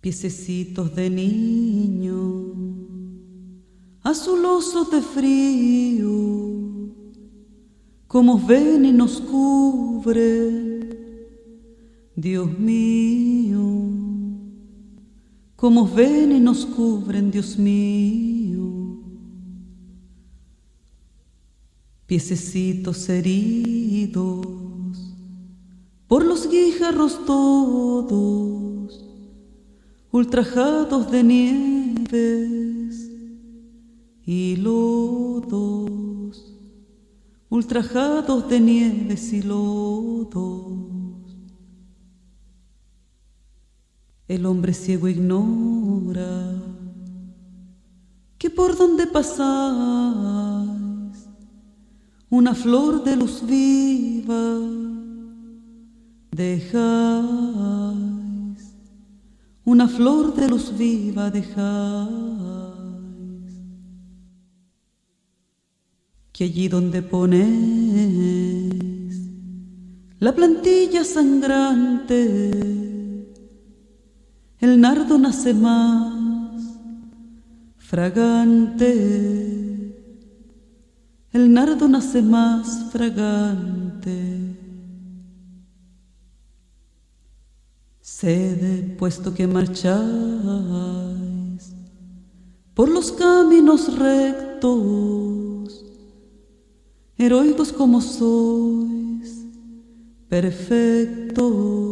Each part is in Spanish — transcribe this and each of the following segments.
Piececitos de niño azulosos de frío como ven y nos cubren Dios mío, como ven y nos cubren, Dios mío. Piececitos heridos por los guijarros todos, ultrajados de nieves y lodos, ultrajados de nieves y lodos. El hombre ciego ignora que por donde pasáis una flor de luz viva dejáis, una flor de luz viva dejáis, que allí donde ponéis la plantilla sangrante, el nardo nace más fragante, el nardo nace más fragante. Sede, puesto que marcháis por los caminos rectos, heroicos como sois, perfectos.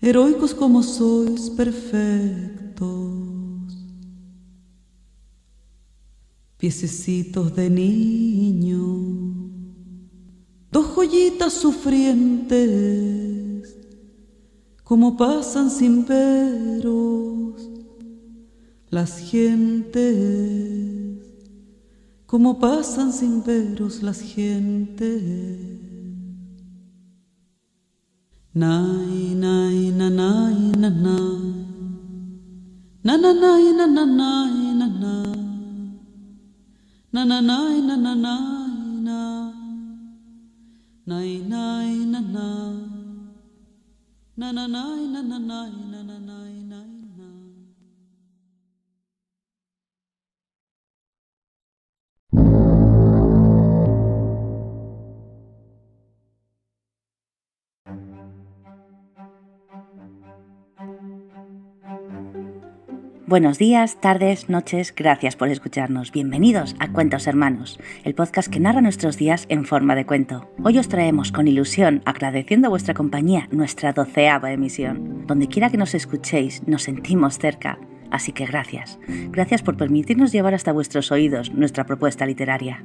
Heroicos como sois perfectos, piececitos de niño, dos joyitas sufrientes, como pasan sin veros las gentes, como pasan sin veros las gentes. Nai nai na nai na na. Na na na na na na. Na na na na na. Na na. Na na na na na Buenos días, tardes, noches, gracias por escucharnos. Bienvenidos a Cuentos Hermanos, el podcast que narra nuestros días en forma de cuento. Hoy os traemos con ilusión, agradeciendo vuestra compañía, nuestra doceava emisión. Donde quiera que nos escuchéis, nos sentimos cerca. Así que gracias. Gracias por permitirnos llevar hasta vuestros oídos nuestra propuesta literaria.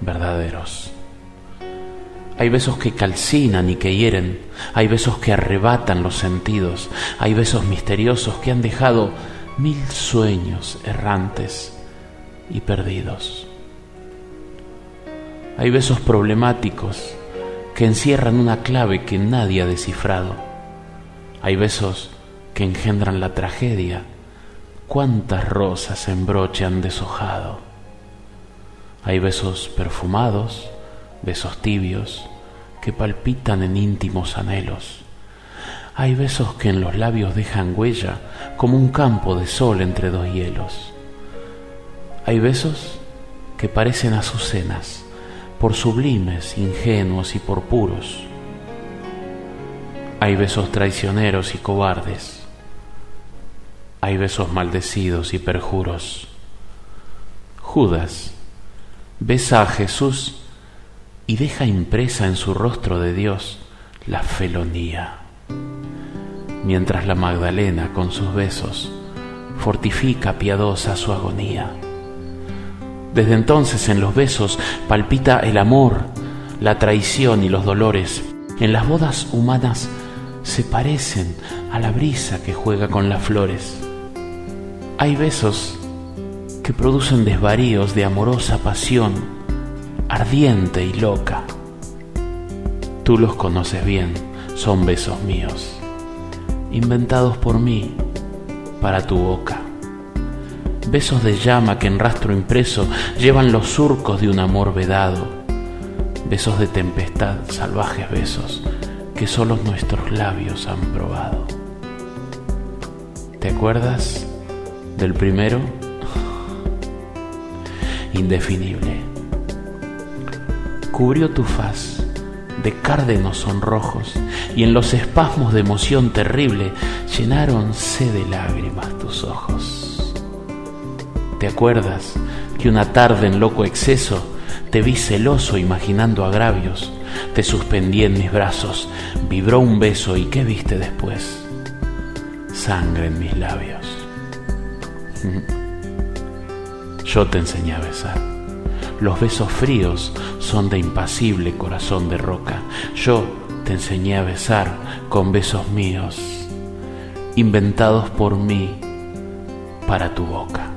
verdaderos. Hay besos que calcinan y que hieren, hay besos que arrebatan los sentidos, hay besos misteriosos que han dejado mil sueños errantes y perdidos. Hay besos problemáticos que encierran una clave que nadie ha descifrado. Hay besos que engendran la tragedia. ¿Cuántas rosas en broche han deshojado? Hay besos perfumados, besos tibios, que palpitan en íntimos anhelos. Hay besos que en los labios dejan huella como un campo de sol entre dos hielos. Hay besos que parecen azucenas, por sublimes, ingenuos y por puros. Hay besos traicioneros y cobardes. Hay besos maldecidos y perjuros. Judas besa a Jesús y deja impresa en su rostro de Dios la felonía, mientras la Magdalena con sus besos fortifica piadosa su agonía. Desde entonces en los besos palpita el amor, la traición y los dolores. En las bodas humanas se parecen a la brisa que juega con las flores. Hay besos que producen desvaríos de amorosa pasión, ardiente y loca. Tú los conoces bien, son besos míos, inventados por mí para tu boca besos de llama que en rastro impreso llevan los surcos de un amor vedado, besos de tempestad, salvajes besos que solo nuestros labios han probado. ¿Te acuerdas del primero? Indefinible. Cubrió tu faz de cárdenos sonrojos y en los espasmos de emoción terrible llenáronse de lágrimas tus ojos. ¿Te acuerdas que una tarde en loco exceso te vi celoso imaginando agravios? Te suspendí en mis brazos, vibró un beso y ¿qué viste después? Sangre en mis labios. Yo te enseñé a besar. Los besos fríos son de impasible corazón de roca. Yo te enseñé a besar con besos míos, inventados por mí para tu boca.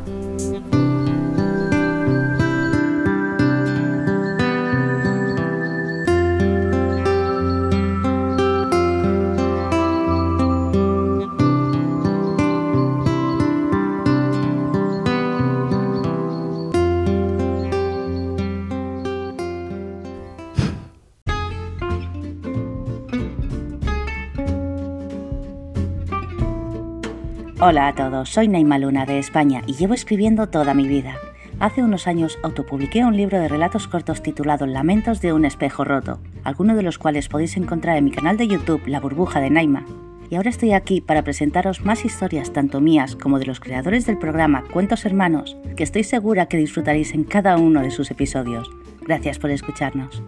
Hola a todos, soy Naima Luna de España y llevo escribiendo toda mi vida. Hace unos años autopubliqué un libro de relatos cortos titulado Lamentos de un espejo roto, algunos de los cuales podéis encontrar en mi canal de YouTube La burbuja de Naima. Y ahora estoy aquí para presentaros más historias tanto mías como de los creadores del programa Cuentos Hermanos, que estoy segura que disfrutaréis en cada uno de sus episodios. Gracias por escucharnos.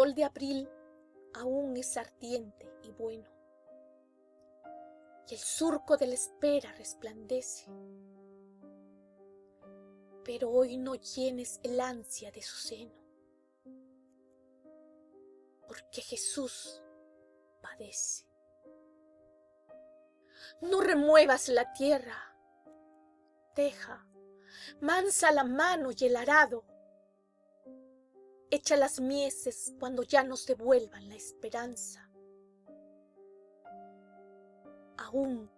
Sol de abril aún es ardiente y bueno, y el surco de la espera resplandece. Pero hoy no llenes el ansia de su seno, porque Jesús padece. No remuevas la tierra, deja, mansa la mano y el arado Echa las mieses cuando ya nos devuelvan la esperanza. Aún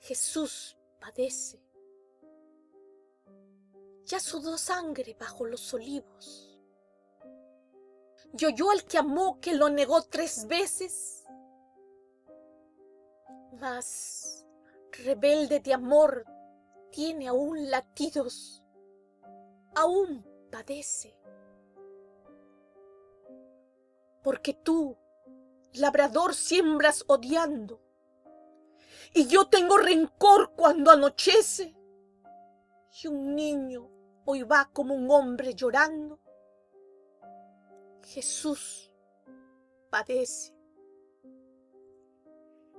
Jesús padece. Ya sudó sangre bajo los olivos. Y oyó al que amó que lo negó tres veces. Mas, rebelde de amor, tiene aún latidos, aún padece porque tú, labrador, siembras odiando, y yo tengo rencor cuando anochece, y un niño hoy va como un hombre llorando. Jesús padece.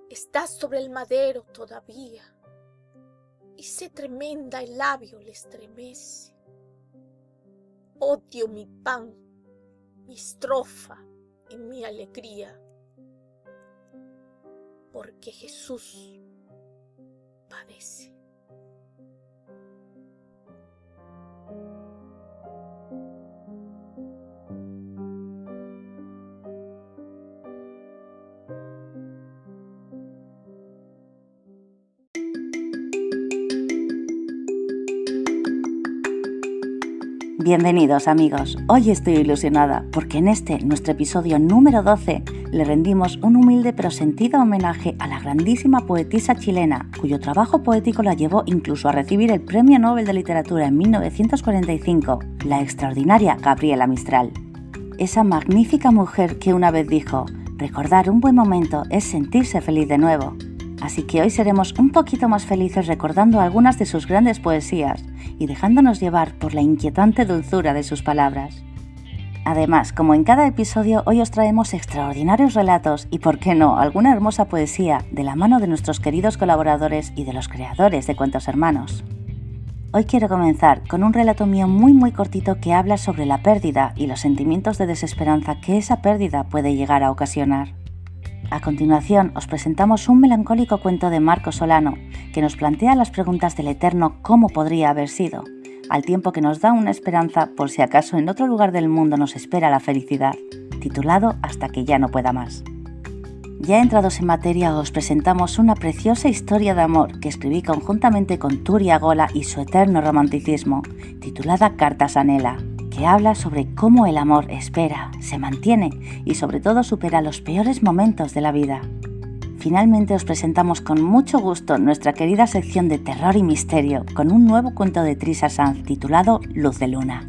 Estás sobre el madero todavía, y se tremenda el labio le estremece. Odio mi pan, mi estrofa, en mi alegría, porque Jesús padece. Bienvenidos amigos, hoy estoy ilusionada porque en este, nuestro episodio número 12, le rendimos un humilde pero sentido homenaje a la grandísima poetisa chilena, cuyo trabajo poético la llevó incluso a recibir el Premio Nobel de Literatura en 1945, la extraordinaria Gabriela Mistral. Esa magnífica mujer que una vez dijo, recordar un buen momento es sentirse feliz de nuevo. Así que hoy seremos un poquito más felices recordando algunas de sus grandes poesías y dejándonos llevar por la inquietante dulzura de sus palabras. Además, como en cada episodio, hoy os traemos extraordinarios relatos y, por qué no, alguna hermosa poesía de la mano de nuestros queridos colaboradores y de los creadores de Cuentos Hermanos. Hoy quiero comenzar con un relato mío muy muy cortito que habla sobre la pérdida y los sentimientos de desesperanza que esa pérdida puede llegar a ocasionar. A continuación os presentamos un melancólico cuento de Marco Solano que nos plantea las preguntas del eterno cómo podría haber sido, al tiempo que nos da una esperanza por si acaso en otro lugar del mundo nos espera la felicidad, titulado Hasta que ya no pueda más. Ya entrados en materia os presentamos una preciosa historia de amor que escribí conjuntamente con Turia Gola y su eterno romanticismo, titulada Cartas Anela que habla sobre cómo el amor espera, se mantiene y sobre todo supera los peores momentos de la vida. Finalmente os presentamos con mucho gusto nuestra querida sección de terror y misterio con un nuevo cuento de Trisa Sanz titulado Luz de Luna.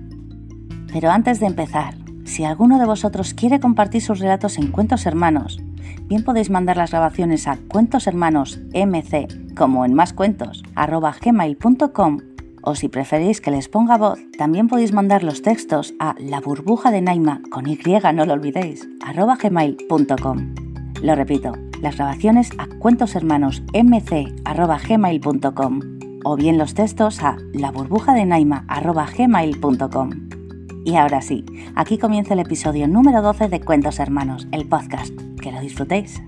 Pero antes de empezar, si alguno de vosotros quiere compartir sus relatos en Cuentos Hermanos, bien podéis mandar las grabaciones a cuentoshermanosmc, como en más cuentos, gmail.com o si preferís que les ponga voz, también podéis mandar los textos a la burbuja de Naima con Y, no lo olvidéis, arroba gmail.com. Lo repito, las grabaciones a cuentoshermanosmc.gmail.com o bien los textos a la burbuja de Naima gmail.com. Y ahora sí, aquí comienza el episodio número 12 de Cuentos Hermanos, el podcast. Que lo disfrutéis.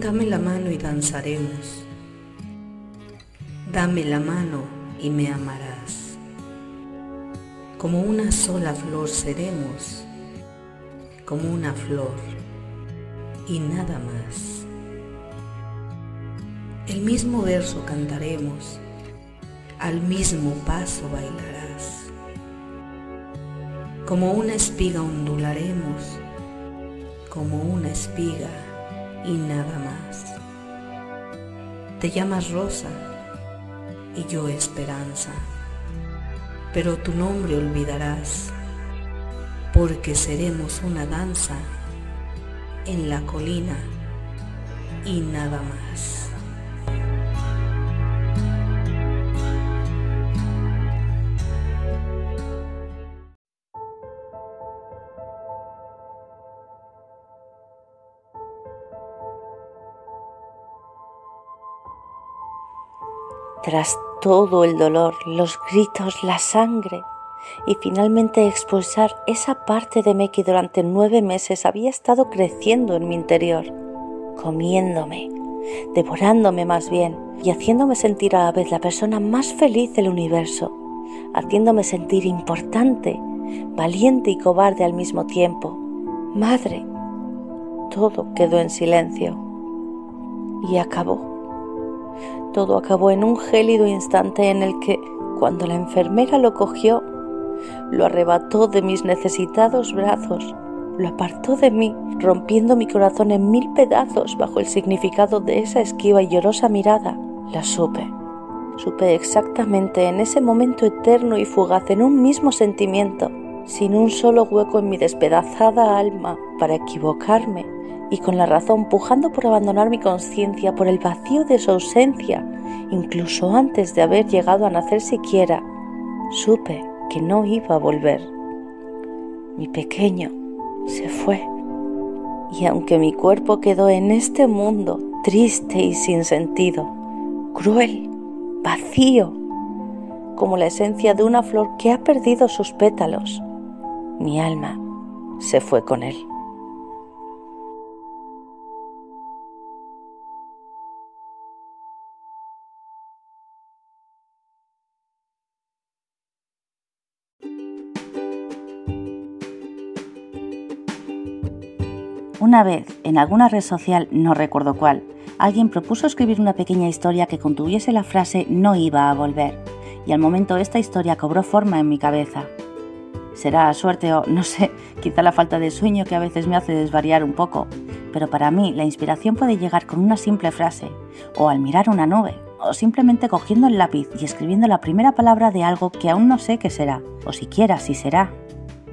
Dame la mano y danzaremos. Dame la mano y me amarás. Como una sola flor seremos, como una flor y nada más. El mismo verso cantaremos, al mismo paso bailarás. Como una espiga ondularemos, como una espiga y nada más. Te llamas Rosa y yo Esperanza, pero tu nombre olvidarás, porque seremos una danza en la colina y nada más. Tras todo el dolor, los gritos, la sangre y finalmente expulsar esa parte de mí que durante nueve meses había estado creciendo en mi interior, comiéndome, devorándome más bien y haciéndome sentir a la vez la persona más feliz del universo, haciéndome sentir importante, valiente y cobarde al mismo tiempo. Madre, todo quedó en silencio y acabó todo acabó en un gélido instante en el que, cuando la enfermera lo cogió, lo arrebató de mis necesitados brazos, lo apartó de mí, rompiendo mi corazón en mil pedazos bajo el significado de esa esquiva y llorosa mirada, la supe. Supe exactamente en ese momento eterno y fugaz, en un mismo sentimiento, sin un solo hueco en mi despedazada alma para equivocarme y con la razón pujando por abandonar mi conciencia por el vacío de su ausencia, incluso antes de haber llegado a nacer siquiera, supe que no iba a volver. Mi pequeño se fue, y aunque mi cuerpo quedó en este mundo triste y sin sentido, cruel, vacío, como la esencia de una flor que ha perdido sus pétalos, mi alma se fue con él. Una vez, en alguna red social, no recuerdo cuál, alguien propuso escribir una pequeña historia que contuviese la frase no iba a volver, y al momento esta historia cobró forma en mi cabeza. Será suerte o, no sé, quizá la falta de sueño que a veces me hace desvariar un poco, pero para mí la inspiración puede llegar con una simple frase, o al mirar una nube, o simplemente cogiendo el lápiz y escribiendo la primera palabra de algo que aún no sé qué será, o siquiera si será.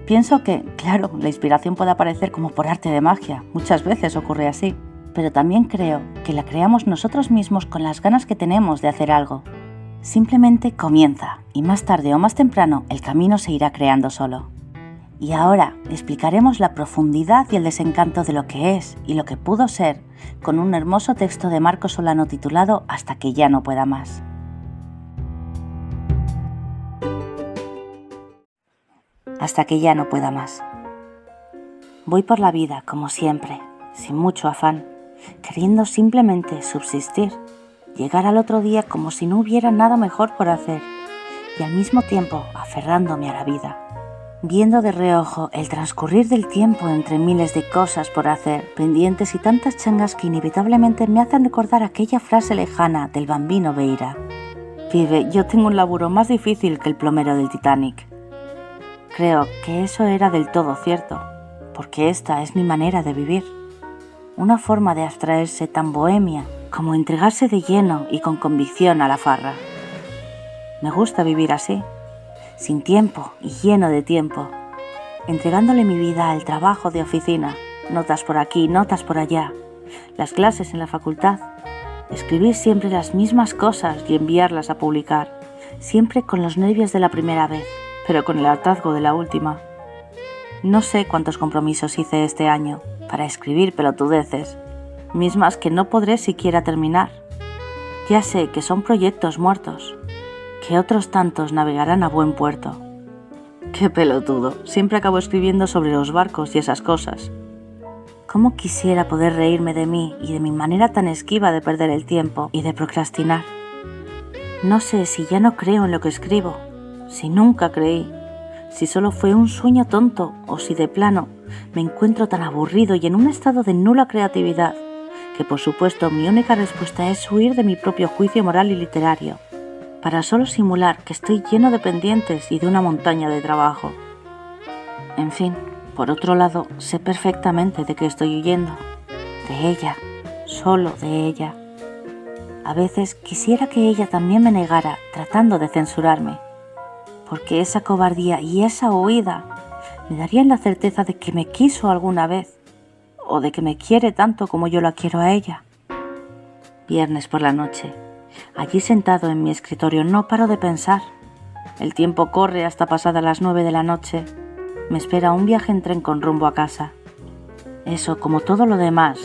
Pienso que, claro, la inspiración puede aparecer como por arte de magia, muchas veces ocurre así, pero también creo que la creamos nosotros mismos con las ganas que tenemos de hacer algo. Simplemente comienza y más tarde o más temprano el camino se irá creando solo. Y ahora explicaremos la profundidad y el desencanto de lo que es y lo que pudo ser con un hermoso texto de Marco Solano titulado Hasta que ya no pueda más. Hasta que ya no pueda más. Voy por la vida, como siempre, sin mucho afán, queriendo simplemente subsistir, llegar al otro día como si no hubiera nada mejor por hacer, y al mismo tiempo aferrándome a la vida viendo de reojo el transcurrir del tiempo entre miles de cosas por hacer, pendientes y tantas changas que inevitablemente me hacen recordar aquella frase lejana del bambino Beira. Vive, yo tengo un laburo más difícil que el plomero del Titanic. Creo que eso era del todo cierto, porque esta es mi manera de vivir. Una forma de abstraerse tan bohemia como entregarse de lleno y con convicción a la farra. Me gusta vivir así sin tiempo y lleno de tiempo, entregándole mi vida al trabajo de oficina, notas por aquí, notas por allá, las clases en la facultad, escribir siempre las mismas cosas y enviarlas a publicar, siempre con los nervios de la primera vez, pero con el hartazgo de la última. No sé cuántos compromisos hice este año para escribir pelotudeces, mismas que no podré siquiera terminar. Ya sé que son proyectos muertos, que otros tantos navegarán a buen puerto. Qué pelotudo, siempre acabo escribiendo sobre los barcos y esas cosas. ¿Cómo quisiera poder reírme de mí y de mi manera tan esquiva de perder el tiempo y de procrastinar? No sé si ya no creo en lo que escribo, si nunca creí, si solo fue un sueño tonto o si de plano me encuentro tan aburrido y en un estado de nula creatividad que por supuesto mi única respuesta es huir de mi propio juicio moral y literario para solo simular que estoy lleno de pendientes y de una montaña de trabajo. En fin, por otro lado, sé perfectamente de qué estoy huyendo. De ella, solo de ella. A veces quisiera que ella también me negara tratando de censurarme, porque esa cobardía y esa huida me darían la certeza de que me quiso alguna vez, o de que me quiere tanto como yo la quiero a ella. Viernes por la noche. Allí sentado en mi escritorio no paro de pensar. El tiempo corre hasta pasada las nueve de la noche. Me espera un viaje en tren con rumbo a casa. Eso, como todo lo demás,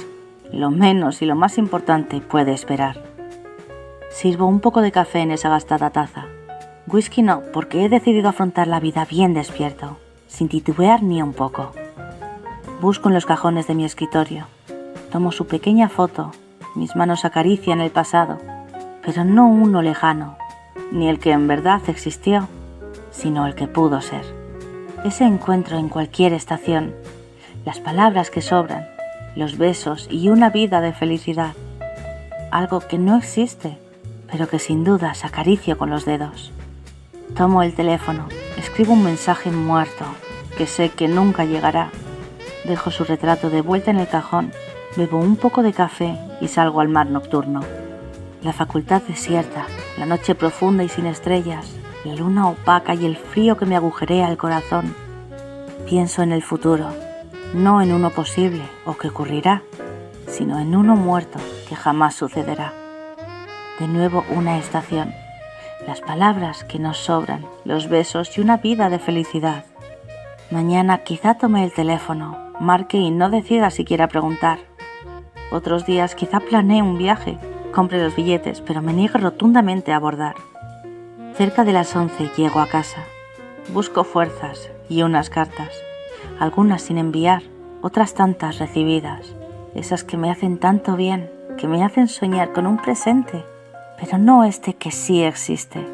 lo menos y lo más importante puede esperar. Sirvo un poco de café en esa gastada taza. Whisky no, porque he decidido afrontar la vida bien despierto, sin titubear ni un poco. Busco en los cajones de mi escritorio. Tomo su pequeña foto. Mis manos acarician el pasado pero no uno lejano, ni el que en verdad existió, sino el que pudo ser. Ese encuentro en cualquier estación, las palabras que sobran, los besos y una vida de felicidad. Algo que no existe, pero que sin dudas acaricio con los dedos. Tomo el teléfono, escribo un mensaje muerto, que sé que nunca llegará. Dejo su retrato de vuelta en el cajón, bebo un poco de café y salgo al mar nocturno. La facultad desierta, la noche profunda y sin estrellas, la luna opaca y el frío que me agujerea el corazón. Pienso en el futuro, no en uno posible o que ocurrirá, sino en uno muerto que jamás sucederá. De nuevo una estación, las palabras que nos sobran, los besos y una vida de felicidad. Mañana quizá tome el teléfono, marque y no decida siquiera preguntar. Otros días quizá planee un viaje Compre los billetes, pero me niego rotundamente a abordar. Cerca de las once llego a casa. Busco fuerzas y unas cartas, algunas sin enviar, otras tantas recibidas, esas que me hacen tanto bien, que me hacen soñar con un presente, pero no este que sí existe,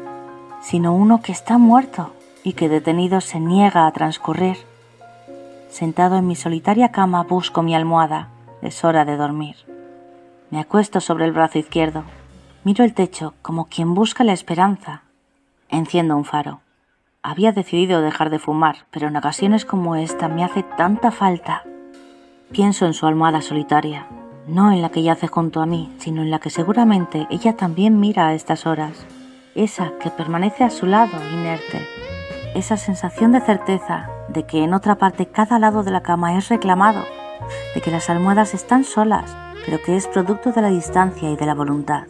sino uno que está muerto y que detenido se niega a transcurrir. Sentado en mi solitaria cama busco mi almohada. Es hora de dormir. Me acuesto sobre el brazo izquierdo. Miro el techo como quien busca la esperanza. Enciendo un faro. Había decidido dejar de fumar, pero en ocasiones como esta me hace tanta falta. Pienso en su almohada solitaria, no en la que yace junto a mí, sino en la que seguramente ella también mira a estas horas, esa que permanece a su lado, inerte, esa sensación de certeza de que en otra parte cada lado de la cama es reclamado, de que las almohadas están solas, pero que es producto de la distancia y de la voluntad,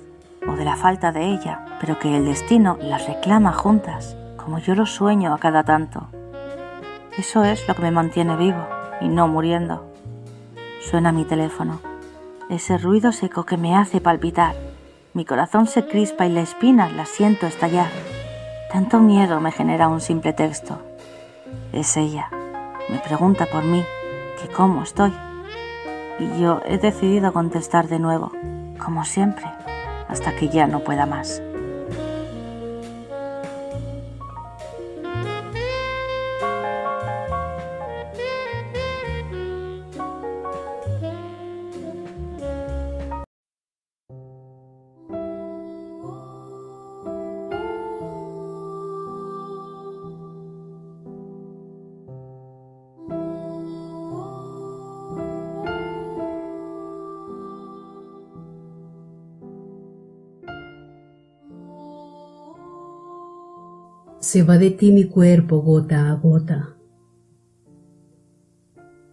o de la falta de ella, pero que el destino las reclama juntas, como yo lo sueño a cada tanto. Eso es lo que me mantiene vivo y no muriendo. Suena mi teléfono ese ruido seco que me hace palpitar. Mi corazón se crispa y la espina la siento estallar. Tanto miedo me genera un simple texto. Es ella. Me pregunta por mí, que cómo estoy. Y yo he decidido contestar de nuevo, como siempre, hasta que ya no pueda más. Se va de ti mi cuerpo gota a gota.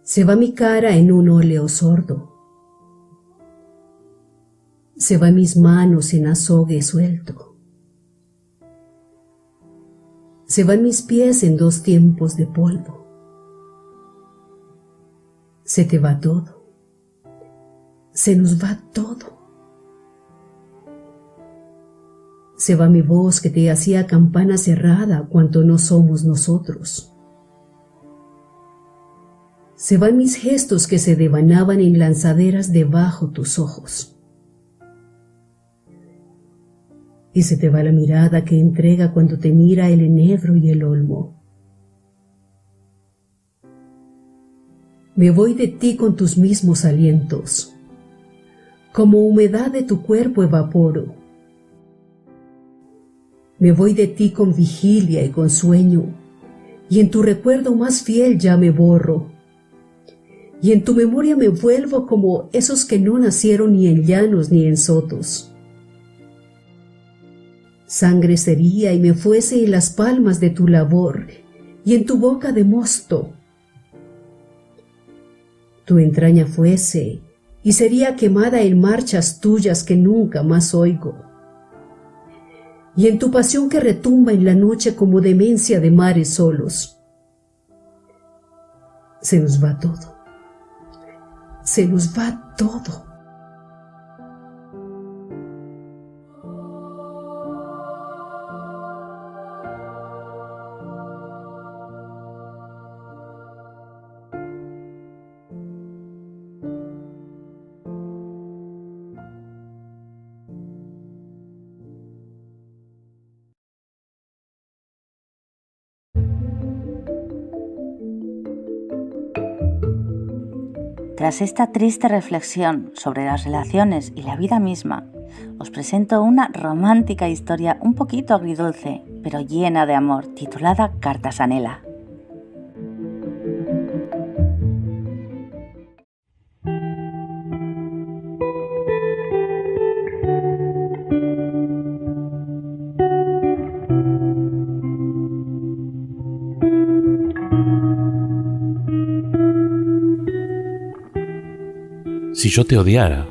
Se va mi cara en un óleo sordo. Se va mis manos en azogue suelto. Se van mis pies en dos tiempos de polvo. Se te va todo. Se nos va todo. Se va mi voz que te hacía campana cerrada cuanto no somos nosotros. Se van mis gestos que se devanaban en lanzaderas debajo tus ojos. Y se te va la mirada que entrega cuando te mira el enebro y el olmo. Me voy de ti con tus mismos alientos. Como humedad de tu cuerpo evaporo me voy de ti con vigilia y con sueño, y en tu recuerdo más fiel ya me borro. Y en tu memoria me vuelvo como esos que no nacieron ni en llanos ni en sotos. Sangre sería y me fuese en las palmas de tu labor y en tu boca de mosto. Tu entraña fuese y sería quemada en marchas tuyas que nunca más oigo y en tu pasión que retumba en la noche como demencia de mares solos. Se nos va todo. Se nos va todo. Tras esta triste reflexión sobre las relaciones y la vida misma, os presento una romántica historia un poquito agridulce, pero llena de amor, titulada Cartasanela. Si yo te odiara,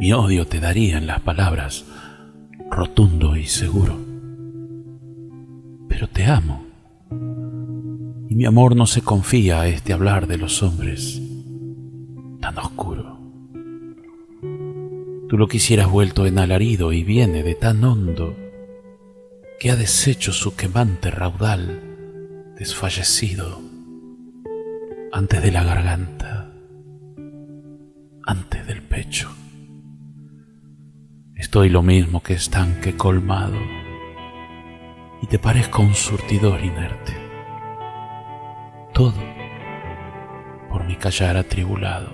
mi odio te daría en las palabras, rotundo y seguro. Pero te amo, y mi amor no se confía a este hablar de los hombres tan oscuro. Tú lo quisieras vuelto en alarido y viene de tan hondo que ha deshecho su quemante raudal desfallecido antes de la garganta antes del pecho. Estoy lo mismo que estanque colmado y te parezco un surtidor inerte. Todo mi callar atribulado,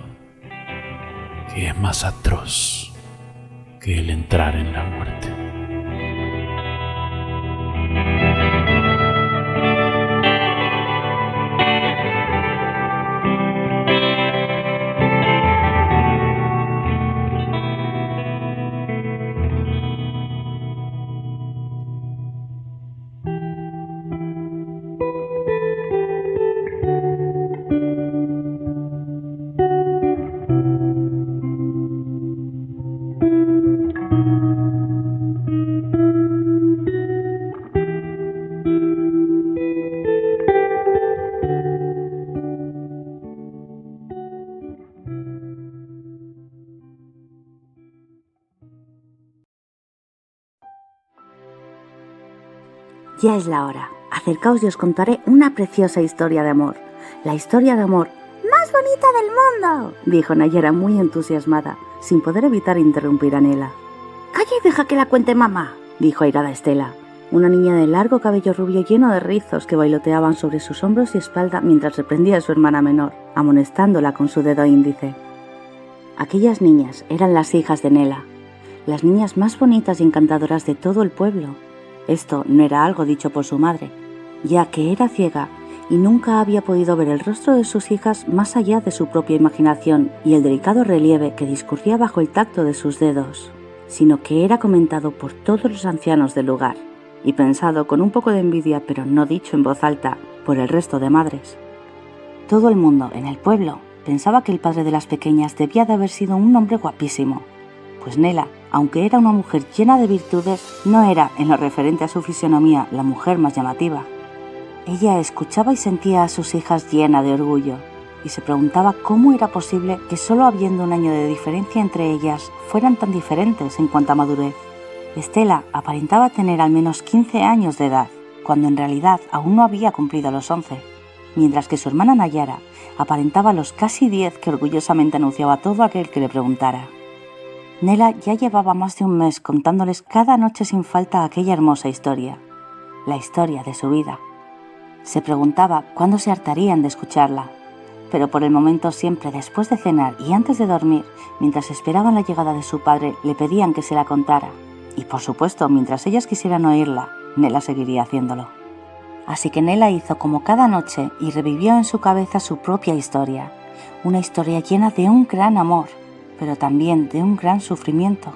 que es más atroz que el entrar en la muerte. Ya es la hora. Acercaos y os contaré una preciosa historia de amor. La historia de amor más bonita del mundo, dijo Nayera muy entusiasmada, sin poder evitar interrumpir a Nela. Calla y deja que la cuente mamá, dijo airada Estela, una niña de largo cabello rubio lleno de rizos que bailoteaban sobre sus hombros y espalda mientras reprendía a su hermana menor, amonestándola con su dedo índice. Aquellas niñas eran las hijas de Nela, las niñas más bonitas y encantadoras de todo el pueblo, esto no era algo dicho por su madre, ya que era ciega y nunca había podido ver el rostro de sus hijas más allá de su propia imaginación y el delicado relieve que discurría bajo el tacto de sus dedos, sino que era comentado por todos los ancianos del lugar y pensado con un poco de envidia, pero no dicho en voz alta, por el resto de madres. Todo el mundo en el pueblo pensaba que el padre de las pequeñas debía de haber sido un hombre guapísimo, pues Nela aunque era una mujer llena de virtudes, no era, en lo referente a su fisionomía, la mujer más llamativa. Ella escuchaba y sentía a sus hijas llena de orgullo, y se preguntaba cómo era posible que solo habiendo un año de diferencia entre ellas fueran tan diferentes en cuanto a madurez. Estela aparentaba tener al menos 15 años de edad, cuando en realidad aún no había cumplido los 11, mientras que su hermana Nayara aparentaba los casi 10 que orgullosamente anunciaba todo aquel que le preguntara. Nela ya llevaba más de un mes contándoles cada noche sin falta aquella hermosa historia, la historia de su vida. Se preguntaba cuándo se hartarían de escucharla, pero por el momento siempre después de cenar y antes de dormir, mientras esperaban la llegada de su padre, le pedían que se la contara. Y por supuesto, mientras ellas quisieran oírla, Nela seguiría haciéndolo. Así que Nela hizo como cada noche y revivió en su cabeza su propia historia, una historia llena de un gran amor, pero también de un gran sufrimiento,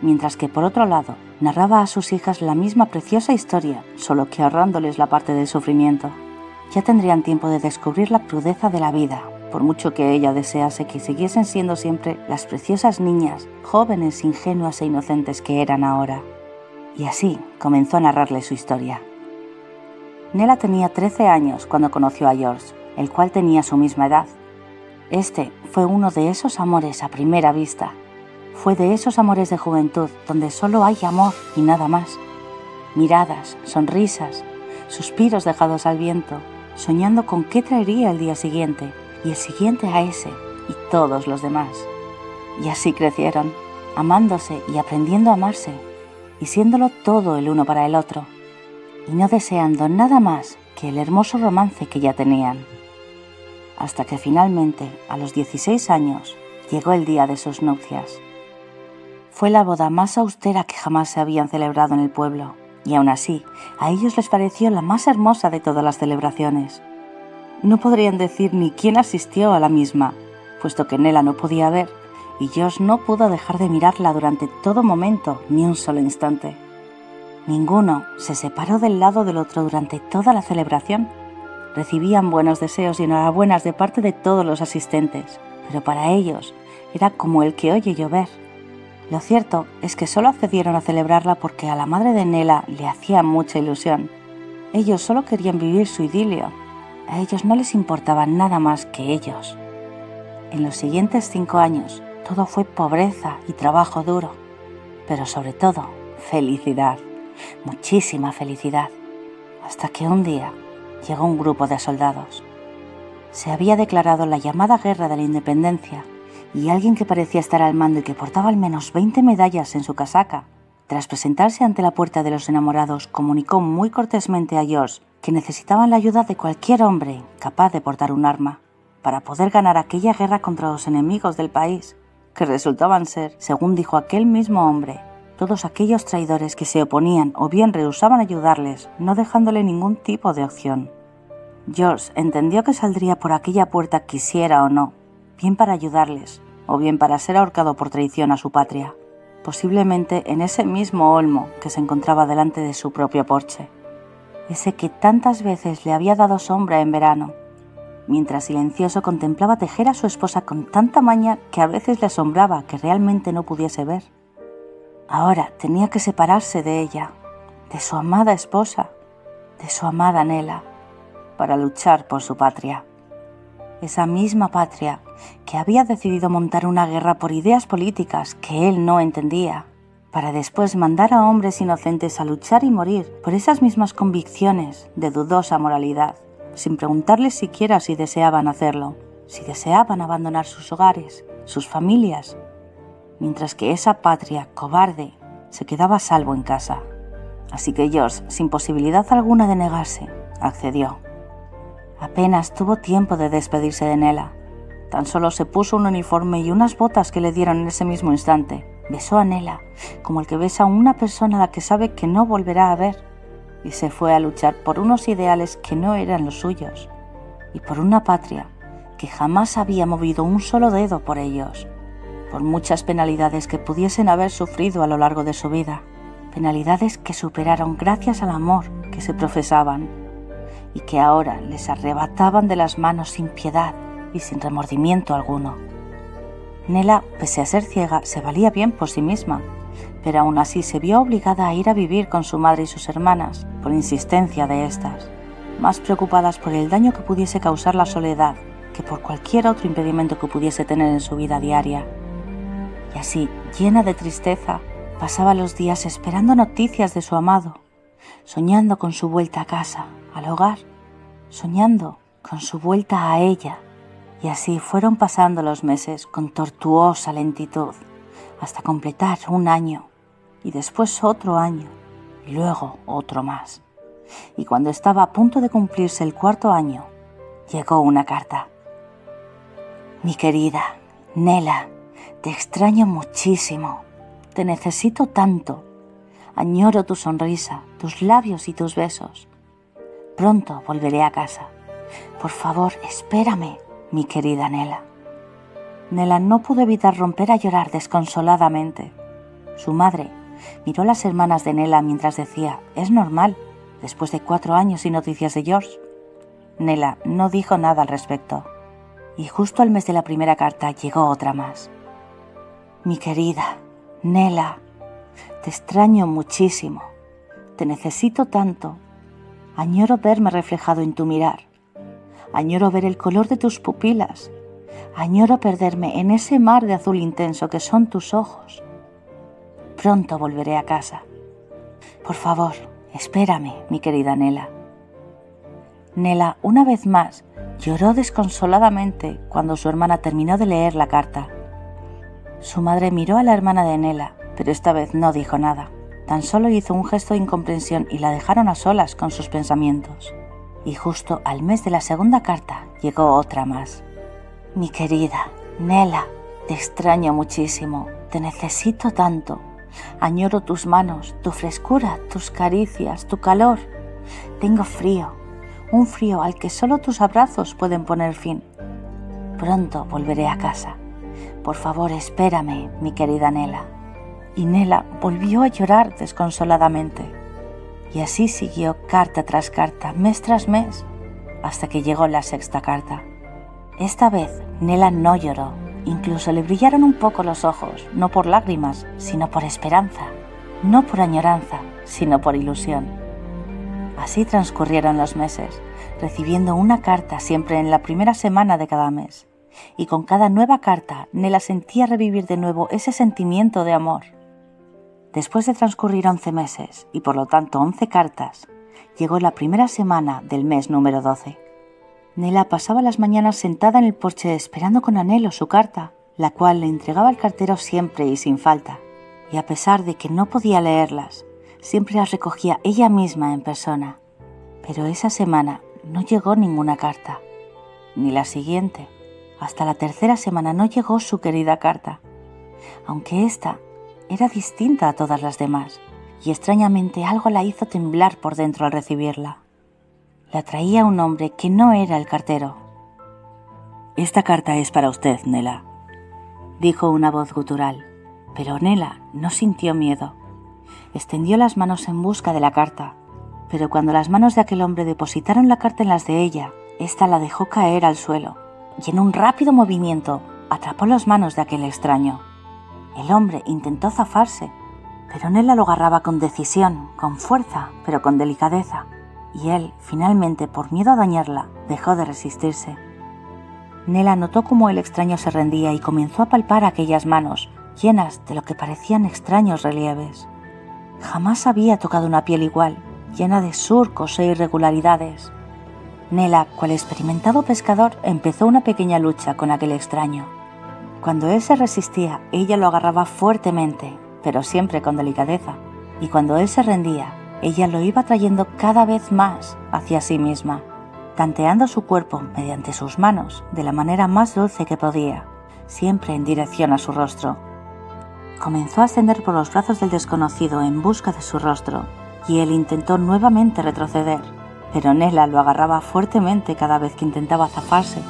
mientras que por otro lado narraba a sus hijas la misma preciosa historia, solo que ahorrándoles la parte del sufrimiento. Ya tendrían tiempo de descubrir la crudeza de la vida, por mucho que ella desease que siguiesen siendo siempre las preciosas niñas, jóvenes, ingenuas e inocentes que eran ahora. Y así comenzó a narrarle su historia. Nela tenía 13 años cuando conoció a George, el cual tenía su misma edad, este fue uno de esos amores a primera vista. Fue de esos amores de juventud donde solo hay amor y nada más. Miradas, sonrisas, suspiros dejados al viento, soñando con qué traería el día siguiente y el siguiente a ese y todos los demás. Y así crecieron, amándose y aprendiendo a amarse, y siéndolo todo el uno para el otro, y no deseando nada más que el hermoso romance que ya tenían hasta que finalmente, a los 16 años, llegó el día de sus nupcias. Fue la boda más austera que jamás se habían celebrado en el pueblo, y aún así, a ellos les pareció la más hermosa de todas las celebraciones. No podrían decir ni quién asistió a la misma, puesto que Nela no podía ver, y Josh no pudo dejar de mirarla durante todo momento, ni un solo instante. Ninguno se separó del lado del otro durante toda la celebración, recibían buenos deseos y enhorabuenas de parte de todos los asistentes, pero para ellos era como el que oye llover. Lo cierto es que solo accedieron a celebrarla porque a la madre de Nela le hacía mucha ilusión. Ellos solo querían vivir su idilio. A ellos no les importaba nada más que ellos. En los siguientes cinco años todo fue pobreza y trabajo duro, pero sobre todo felicidad, muchísima felicidad, hasta que un día llegó un grupo de soldados. Se había declarado la llamada Guerra de la Independencia y alguien que parecía estar al mando y que portaba al menos 20 medallas en su casaca, tras presentarse ante la puerta de los enamorados, comunicó muy cortésmente a George que necesitaban la ayuda de cualquier hombre capaz de portar un arma. para poder ganar aquella guerra contra los enemigos del país, que resultaban ser, según dijo aquel mismo hombre, todos aquellos traidores que se oponían o bien rehusaban ayudarles, no dejándole ningún tipo de opción. George entendió que saldría por aquella puerta quisiera o no, bien para ayudarles, o bien para ser ahorcado por traición a su patria, posiblemente en ese mismo olmo que se encontraba delante de su propio porche, ese que tantas veces le había dado sombra en verano, mientras silencioso contemplaba tejer a su esposa con tanta maña que a veces le asombraba que realmente no pudiese ver. Ahora tenía que separarse de ella, de su amada esposa, de su amada Nela, para luchar por su patria. Esa misma patria que había decidido montar una guerra por ideas políticas que él no entendía, para después mandar a hombres inocentes a luchar y morir por esas mismas convicciones de dudosa moralidad sin preguntarles siquiera si deseaban hacerlo, si deseaban abandonar sus hogares, sus familias, mientras que esa patria cobarde se quedaba a salvo en casa. Así que George, sin posibilidad alguna de negarse, accedió. Apenas tuvo tiempo de despedirse de Nela. Tan solo se puso un uniforme y unas botas que le dieron en ese mismo instante. Besó a Nela, como el que besa a una persona a la que sabe que no volverá a ver y se fue a luchar por unos ideales que no eran los suyos y por una patria que jamás había movido un solo dedo por ellos, por muchas penalidades que pudiesen haber sufrido a lo largo de su vida, penalidades que superaron gracias al amor que se profesaban y que ahora les arrebataban de las manos sin piedad y sin remordimiento alguno. Nela, pese a ser ciega, se valía bien por sí misma pero aún así se vio obligada a ir a vivir con su madre y sus hermanas, por insistencia de estas, más preocupadas por el daño que pudiese causar la soledad que por cualquier otro impedimento que pudiese tener en su vida diaria. Y así, llena de tristeza, pasaba los días esperando noticias de su amado, soñando con su vuelta a casa, al hogar, soñando con su vuelta a ella. Y así fueron pasando los meses con tortuosa lentitud, hasta completar un año y después otro año, y luego otro más. Y cuando estaba a punto de cumplirse el cuarto año, llegó una carta. Mi querida, Nela, te extraño muchísimo, te necesito tanto, añoro tu sonrisa, tus labios y tus besos. Pronto volveré a casa. Por favor, espérame, mi querida Nela. Nela no pudo evitar romper a llorar desconsoladamente. Su madre Miró a las hermanas de Nela mientras decía, es normal, después de cuatro años y noticias de George. Nela no dijo nada al respecto. Y justo al mes de la primera carta llegó otra más. Mi querida, Nela, te extraño muchísimo. Te necesito tanto. Añoro verme reflejado en tu mirar. Añoro ver el color de tus pupilas. Añoro perderme en ese mar de azul intenso que son tus ojos. Pronto volveré a casa. Por favor, espérame, mi querida Nela. Nela, una vez más, lloró desconsoladamente cuando su hermana terminó de leer la carta. Su madre miró a la hermana de Nela, pero esta vez no dijo nada. Tan solo hizo un gesto de incomprensión y la dejaron a solas con sus pensamientos. Y justo al mes de la segunda carta llegó otra más. Mi querida, Nela, te extraño muchísimo, te necesito tanto. Añoro tus manos, tu frescura, tus caricias, tu calor. Tengo frío, un frío al que solo tus abrazos pueden poner fin. Pronto volveré a casa. Por favor, espérame, mi querida Nela. Y Nela volvió a llorar desconsoladamente. Y así siguió carta tras carta, mes tras mes, hasta que llegó la sexta carta. Esta vez Nela no lloró, Incluso le brillaron un poco los ojos, no por lágrimas, sino por esperanza, no por añoranza, sino por ilusión. Así transcurrieron los meses, recibiendo una carta siempre en la primera semana de cada mes. Y con cada nueva carta, Nela sentía revivir de nuevo ese sentimiento de amor. Después de transcurrir once meses, y por lo tanto once cartas, llegó la primera semana del mes número doce. Nela pasaba las mañanas sentada en el porche esperando con anhelo su carta, la cual le entregaba el cartero siempre y sin falta. Y a pesar de que no podía leerlas, siempre las recogía ella misma en persona. Pero esa semana no llegó ninguna carta. ni la siguiente. Hasta la tercera semana no llegó su querida carta, aunque esta era distinta a todas las demás, y extrañamente algo la hizo temblar por dentro al recibirla. La traía un hombre que no era el cartero. Esta carta es para usted, Nela, dijo una voz gutural, pero Nela no sintió miedo. Extendió las manos en busca de la carta, pero cuando las manos de aquel hombre depositaron la carta en las de ella, ésta la dejó caer al suelo y en un rápido movimiento atrapó las manos de aquel extraño. El hombre intentó zafarse, pero Nela lo agarraba con decisión, con fuerza, pero con delicadeza, y él, finalmente, por miedo a dañarla, dejó de resistirse. Nela notó cómo el extraño se rendía y comenzó a palpar aquellas manos, llenas de lo que parecían extraños relieves. Jamás había tocado una piel igual, llena de surcos e irregularidades. Nela, cual experimentado pescador, empezó una pequeña lucha con aquel extraño. Cuando él se resistía, ella lo agarraba fuertemente, pero siempre con delicadeza, y cuando él se rendía, ella lo iba trayendo cada vez más hacia sí misma, tanteando su cuerpo mediante sus manos de la manera más dulce que podía, siempre en dirección a su rostro. Comenzó a ascender por los brazos del desconocido en busca de su rostro, y él intentó nuevamente retroceder, pero Nela lo agarraba fuertemente cada vez que intentaba zafarse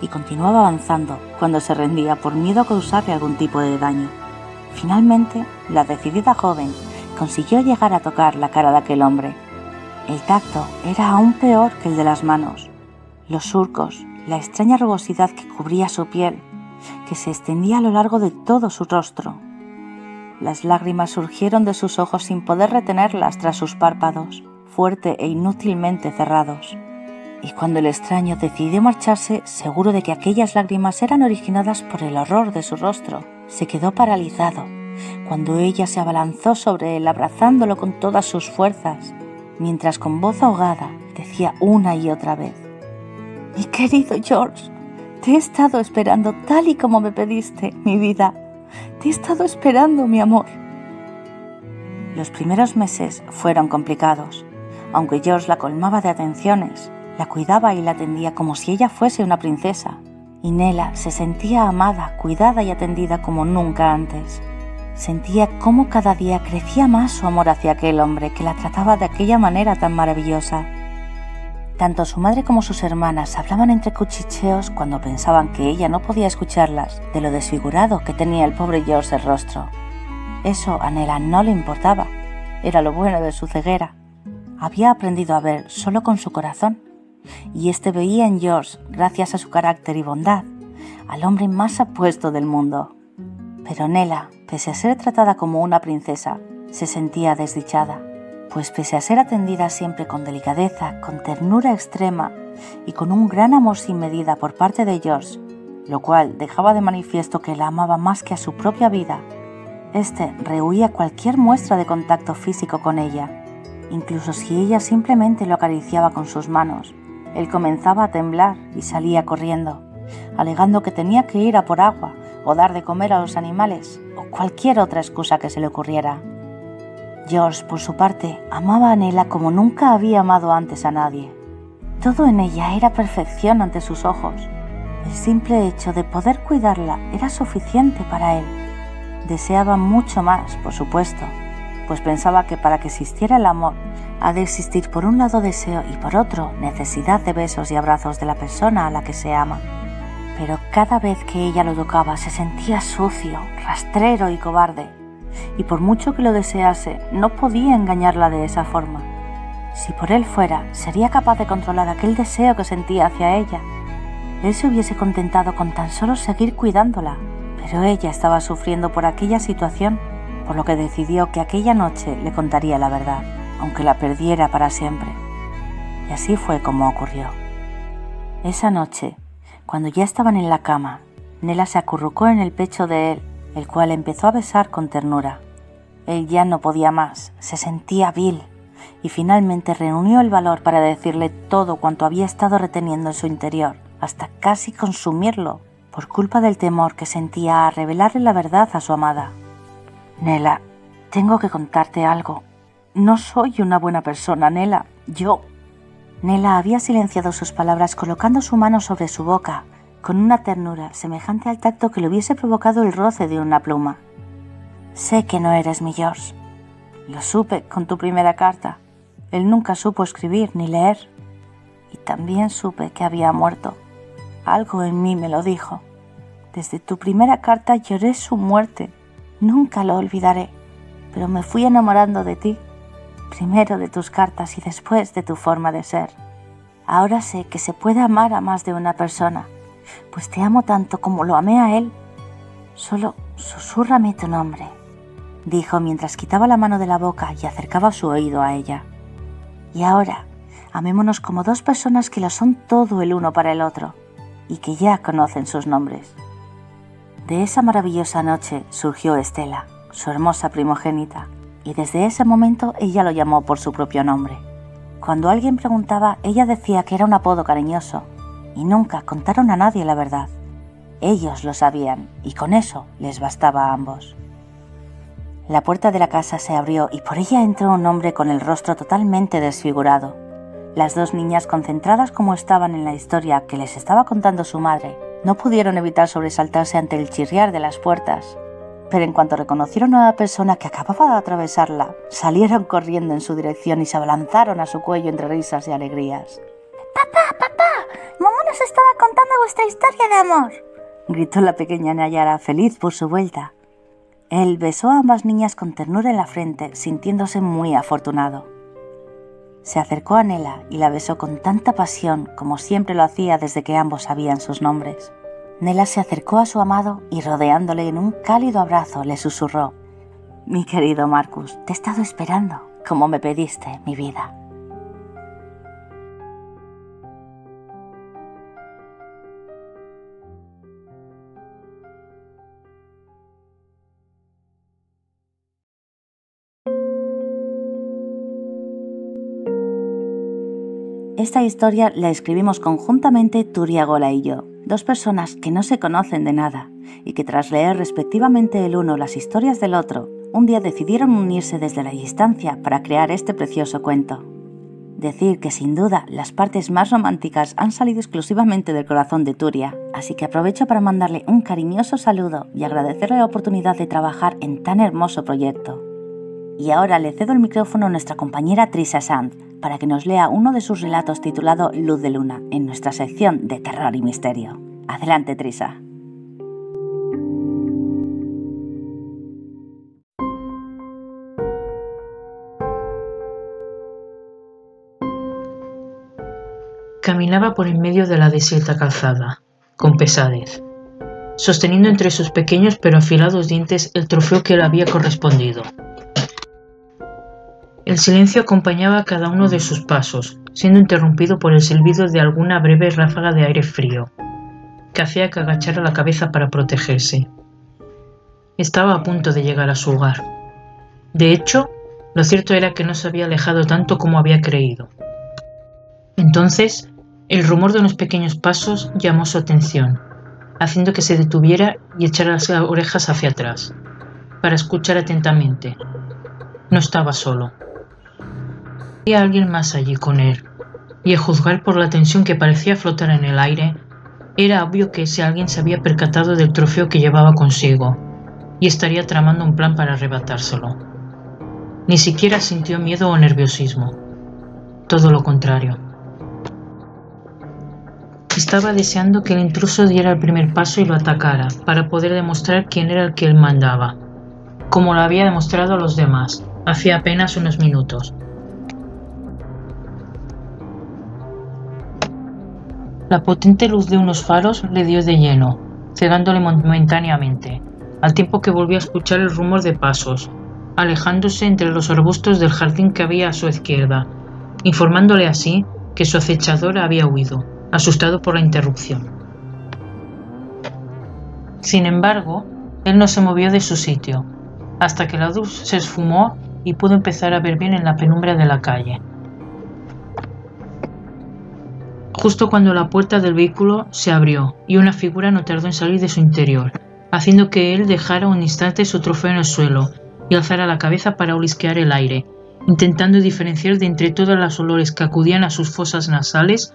y continuaba avanzando cuando se rendía por miedo a causarle algún tipo de daño. Finalmente, la decidida joven consiguió llegar a tocar la cara de aquel hombre. El tacto era aún peor que el de las manos. Los surcos, la extraña rugosidad que cubría su piel, que se extendía a lo largo de todo su rostro, las lágrimas surgieron de sus ojos sin poder retenerlas tras sus párpados, fuerte e inútilmente cerrados. Y cuando el extraño decidió marcharse, seguro de que aquellas lágrimas eran originadas por el horror de su rostro, se quedó paralizado, cuando ella se abalanzó sobre él abrazándolo con todas sus fuerzas, mientras con voz ahogada decía una y otra vez, Mi querido George, te he estado esperando tal y como me pediste, mi vida. Te he estado esperando, mi amor. Los primeros meses fueron complicados, aunque George la colmaba de atenciones, la cuidaba y la atendía como si ella fuese una princesa, y Nela se sentía amada, cuidada y atendida como nunca antes. Sentía cómo cada día crecía más su amor hacia aquel hombre que la trataba de aquella manera tan maravillosa. Tanto su madre como sus hermanas hablaban entre cuchicheos cuando pensaban que ella no podía escucharlas de lo desfigurado que tenía el pobre George el rostro. Eso a Nela no le importaba, era lo bueno de su ceguera. Había aprendido a ver solo con su corazón, y éste veía en George, gracias a su carácter y bondad, al hombre más apuesto del mundo. Pero Nela, pese a ser tratada como una princesa, se sentía desdichada pues pese a ser atendida siempre con delicadeza, con ternura extrema y con un gran amor sin medida por parte de George, lo cual dejaba de manifiesto que la amaba más que a su propia vida, este rehuía cualquier muestra de contacto físico con ella, incluso si ella simplemente lo acariciaba con sus manos. Él comenzaba a temblar y salía corriendo, alegando que tenía que ir a por agua o dar de comer a los animales o cualquier otra excusa que se le ocurriera. George, por su parte, amaba a Nela como nunca había amado antes a nadie. Todo en ella era perfección ante sus ojos. El simple hecho de poder cuidarla era suficiente para él. Deseaba mucho más, por supuesto, pues pensaba que para que existiera el amor ha de existir por un lado deseo y por otro necesidad de besos y abrazos de la persona a la que se ama. Pero cada vez que ella lo tocaba se sentía sucio, rastrero y cobarde y por mucho que lo desease, no podía engañarla de esa forma. Si por él fuera, sería capaz de controlar aquel deseo que sentía hacia ella. Él se hubiese contentado con tan solo seguir cuidándola, pero ella estaba sufriendo por aquella situación, por lo que decidió que aquella noche le contaría la verdad, aunque la perdiera para siempre. Y así fue como ocurrió. Esa noche, cuando ya estaban en la cama, Nela se acurrucó en el pecho de él el cual empezó a besar con ternura. Él ya no podía más, se sentía vil, y finalmente reunió el valor para decirle todo cuanto había estado reteniendo en su interior, hasta casi consumirlo, por culpa del temor que sentía a revelarle la verdad a su amada. Nela, tengo que contarte algo. No soy una buena persona, Nela. Yo... Nela había silenciado sus palabras colocando su mano sobre su boca, con una ternura semejante al tacto que le hubiese provocado el roce de una pluma. Sé que no eres mi George. Lo supe con tu primera carta. Él nunca supo escribir ni leer. Y también supe que había muerto. Algo en mí me lo dijo. Desde tu primera carta lloré su muerte. Nunca lo olvidaré. Pero me fui enamorando de ti. Primero de tus cartas y después de tu forma de ser. Ahora sé que se puede amar a más de una persona, pues te amo tanto como lo amé a él. Solo susúrrame tu nombre, dijo mientras quitaba la mano de la boca y acercaba su oído a ella. Y ahora, amémonos como dos personas que lo son todo el uno para el otro y que ya conocen sus nombres. De esa maravillosa noche surgió Estela, su hermosa primogénita, y desde ese momento ella lo llamó por su propio nombre. Cuando alguien preguntaba, ella decía que era un apodo cariñoso, y nunca contaron a nadie la verdad. Ellos lo sabían, y con eso les bastaba a ambos. La puerta de la casa se abrió y por ella entró un hombre con el rostro totalmente desfigurado. Las dos niñas, concentradas como estaban en la historia que les estaba contando su madre, no pudieron evitar sobresaltarse ante el chirriar de las puertas. Pero en cuanto reconocieron a la persona que acababa de atravesarla, salieron corriendo en su dirección y se abalanzaron a su cuello entre risas y alegrías. ¡Papá, papá! ¡Mamá nos estaba contando vuestra historia de amor! gritó la pequeña Nayara, feliz por su vuelta. Él besó a ambas niñas con ternura en la frente, sintiéndose muy afortunado. Se acercó a Nela y la besó con tanta pasión como siempre lo hacía desde que ambos sabían sus nombres. Nela se acercó a su amado y rodeándole en un cálido abrazo le susurró, Mi querido Marcus, te he estado esperando, como me pediste, mi vida. Esta historia la escribimos conjuntamente Turia Gola y yo, dos personas que no se conocen de nada y que tras leer respectivamente el uno las historias del otro, un día decidieron unirse desde la distancia para crear este precioso cuento. Decir que sin duda las partes más románticas han salido exclusivamente del corazón de Turia, así que aprovecho para mandarle un cariñoso saludo y agradecerle la oportunidad de trabajar en tan hermoso proyecto. Y ahora le cedo el micrófono a nuestra compañera Trisa Sanz para que nos lea uno de sus relatos titulado Luz de Luna en nuestra sección de terror y misterio. Adelante, Trisa. Caminaba por en medio de la desierta calzada, con pesadez, sosteniendo entre sus pequeños pero afilados dientes el trofeo que le había correspondido, el silencio acompañaba cada uno de sus pasos, siendo interrumpido por el silbido de alguna breve ráfaga de aire frío, que hacía que agachara la cabeza para protegerse. Estaba a punto de llegar a su hogar. De hecho, lo cierto era que no se había alejado tanto como había creído. Entonces, el rumor de unos pequeños pasos llamó su atención, haciendo que se detuviera y echara las orejas hacia atrás, para escuchar atentamente. No estaba solo había alguien más allí con él, y a juzgar por la tensión que parecía flotar en el aire, era obvio que ese alguien se había percatado del trofeo que llevaba consigo, y estaría tramando un plan para arrebatárselo. Ni siquiera sintió miedo o nerviosismo. Todo lo contrario. Estaba deseando que el intruso diera el primer paso y lo atacara, para poder demostrar quién era el que él mandaba, como lo había demostrado a los demás, hacía apenas unos minutos. La potente luz de unos faros le dio de lleno, cegándole momentáneamente, al tiempo que volvió a escuchar el rumor de pasos, alejándose entre los arbustos del jardín que había a su izquierda, informándole así que su acechador había huido, asustado por la interrupción. Sin embargo, él no se movió de su sitio, hasta que la luz se esfumó y pudo empezar a ver bien en la penumbra de la calle. Justo cuando la puerta del vehículo se abrió y una figura no tardó en salir de su interior, haciendo que él dejara un instante su trofeo en el suelo y alzara la cabeza para olisquear el aire, intentando diferenciar de entre todas las olores que acudían a sus fosas nasales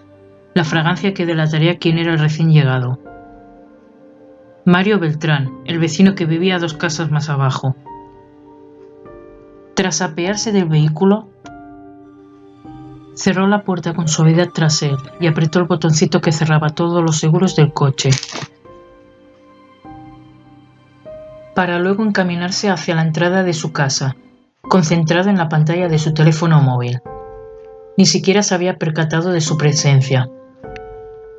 la fragancia que delataría quién era el recién llegado. Mario Beltrán, el vecino que vivía dos casas más abajo. Tras apearse del vehículo, cerró la puerta con suavidad tras él y apretó el botoncito que cerraba todos los seguros del coche. Para luego encaminarse hacia la entrada de su casa, concentrado en la pantalla de su teléfono móvil. Ni siquiera se había percatado de su presencia.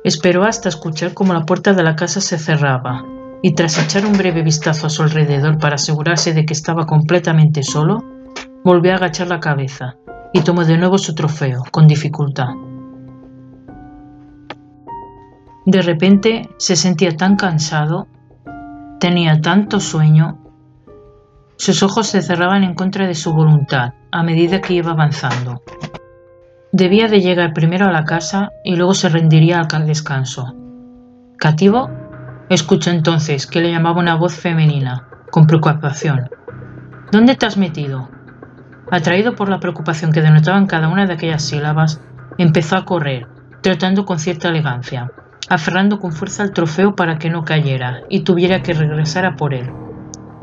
Esperó hasta escuchar cómo la puerta de la casa se cerraba, y tras echar un breve vistazo a su alrededor para asegurarse de que estaba completamente solo, volvió a agachar la cabeza y tomó de nuevo su trofeo, con dificultad. De repente se sentía tan cansado, tenía tanto sueño sus ojos se cerraban en contra de su voluntad a medida que iba avanzando. Debía de llegar primero a la casa y luego se rendiría al descanso. ¿Cativo? Escuchó entonces que le llamaba una voz femenina, con preocupación. ¿Dónde te has metido? Atraído por la preocupación que denotaban cada una de aquellas sílabas, empezó a correr, trotando con cierta elegancia, aferrando con fuerza el trofeo para que no cayera y tuviera que regresar a por él.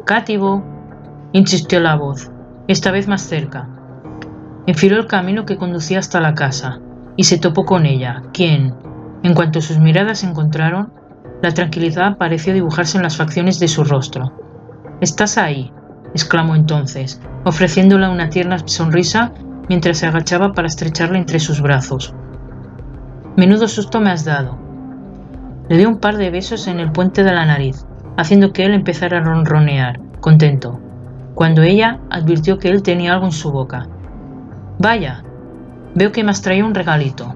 Cativo, insistió la voz, esta vez más cerca. Enfiló el camino que conducía hasta la casa y se topó con ella, quien, en cuanto sus miradas se encontraron, la tranquilidad pareció dibujarse en las facciones de su rostro. ¿Estás ahí? Exclamó entonces, ofreciéndole una tierna sonrisa mientras se agachaba para estrecharla entre sus brazos. Menudo susto me has dado. Le dio un par de besos en el puente de la nariz, haciendo que él empezara a ronronear, contento cuando ella advirtió que él tenía algo en su boca. Vaya, veo que me has traído un regalito.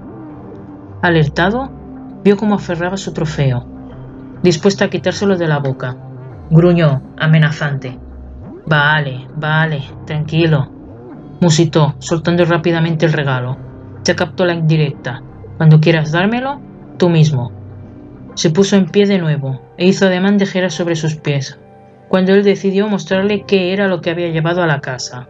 Alertado, vio cómo aferraba su trofeo, dispuesta a quitárselo de la boca. Gruñó, amenazante. Vale, vale, tranquilo. Musitó, soltando rápidamente el regalo. Ya captó la indirecta. Cuando quieras dármelo, tú mismo. Se puso en pie de nuevo e hizo ademán de girar sobre sus pies, cuando él decidió mostrarle qué era lo que había llevado a la casa,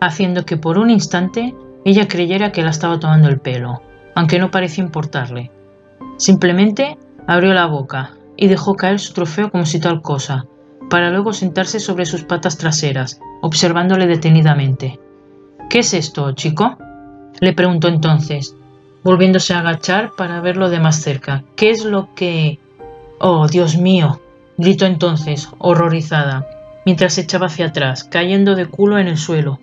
haciendo que por un instante ella creyera que la estaba tomando el pelo, aunque no parecía importarle. Simplemente abrió la boca y dejó caer su trofeo como si tal cosa, para luego sentarse sobre sus patas traseras, observándole detenidamente. ¿Qué es esto, chico? le preguntó entonces, volviéndose a agachar para verlo de más cerca. ¿Qué es lo que... Oh, Dios mío, gritó entonces, horrorizada, mientras se echaba hacia atrás, cayendo de culo en el suelo.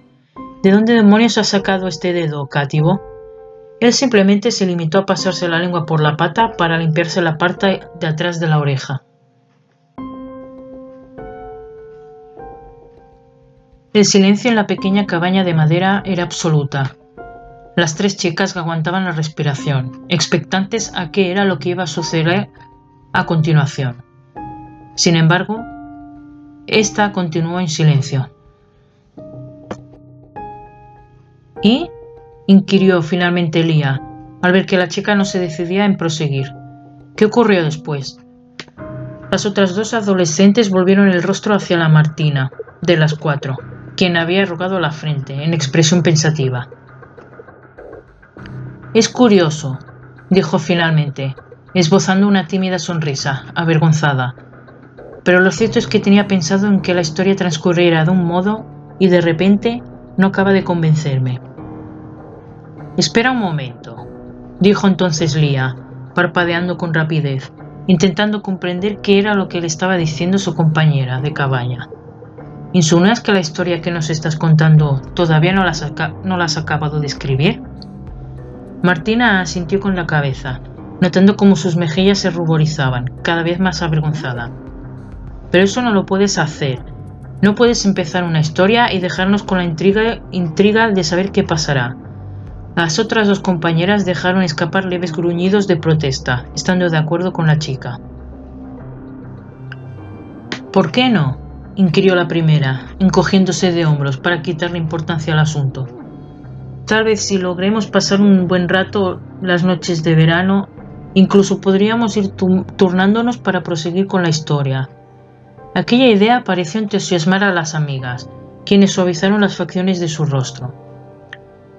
¿De dónde demonios ha sacado este dedo, Cátivo? Él simplemente se limitó a pasarse la lengua por la pata para limpiarse la parte de atrás de la oreja. El silencio en la pequeña cabaña de madera era absoluta. Las tres chicas aguantaban la respiración, expectantes a qué era lo que iba a suceder a continuación. Sin embargo, ésta continuó en silencio. ¿Y? inquirió finalmente Lía, al ver que la chica no se decidía en proseguir. ¿Qué ocurrió después? Las otras dos adolescentes volvieron el rostro hacia la Martina, de las cuatro, quien había arrugado la frente, en expresión pensativa. Es curioso, dijo finalmente, esbozando una tímida sonrisa, avergonzada, pero lo cierto es que tenía pensado en que la historia transcurriera de un modo y de repente no acaba de convencerme. Espera un momento, dijo entonces Lía, parpadeando con rapidez, intentando comprender qué era lo que le estaba diciendo su compañera de cabaña. ¿Insinúas que la historia que nos estás contando todavía no la, has acabado de escribir? Martina asintió con la cabeza, notando cómo sus mejillas se ruborizaban, cada vez más avergonzada. Pero eso no lo puedes hacer. No puedes empezar una historia y dejarnos con la intriga de saber qué pasará. Las otras dos compañeras dejaron escapar leves gruñidos de protesta, estando de acuerdo con la chica. ¿Por qué no? Inquirió la primera, encogiéndose de hombros para quitarle importancia al asunto. Tal vez si logremos pasar un buen rato las noches de verano, incluso podríamos ir turnándonos para proseguir con la historia. Aquella idea pareció entusiasmar a las amigas, quienes suavizaron las facciones de su rostro.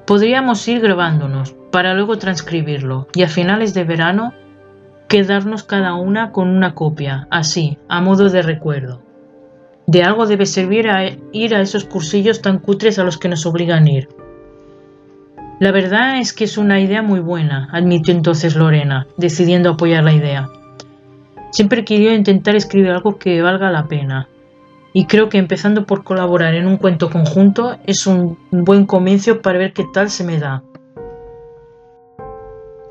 Podríamos ir grabándonos para luego transcribirlo y a finales de verano quedarnos cada una con una copia, así, a modo de recuerdo. De algo debe servir a ir a esos cursillos tan cutres a los que nos obligan a ir. La verdad es que es una idea muy buena, admitió entonces Lorena, decidiendo apoyar la idea. Siempre querido intentar escribir algo que valga la pena, y creo que empezando por colaborar en un cuento conjunto es un buen comienzo para ver qué tal se me da.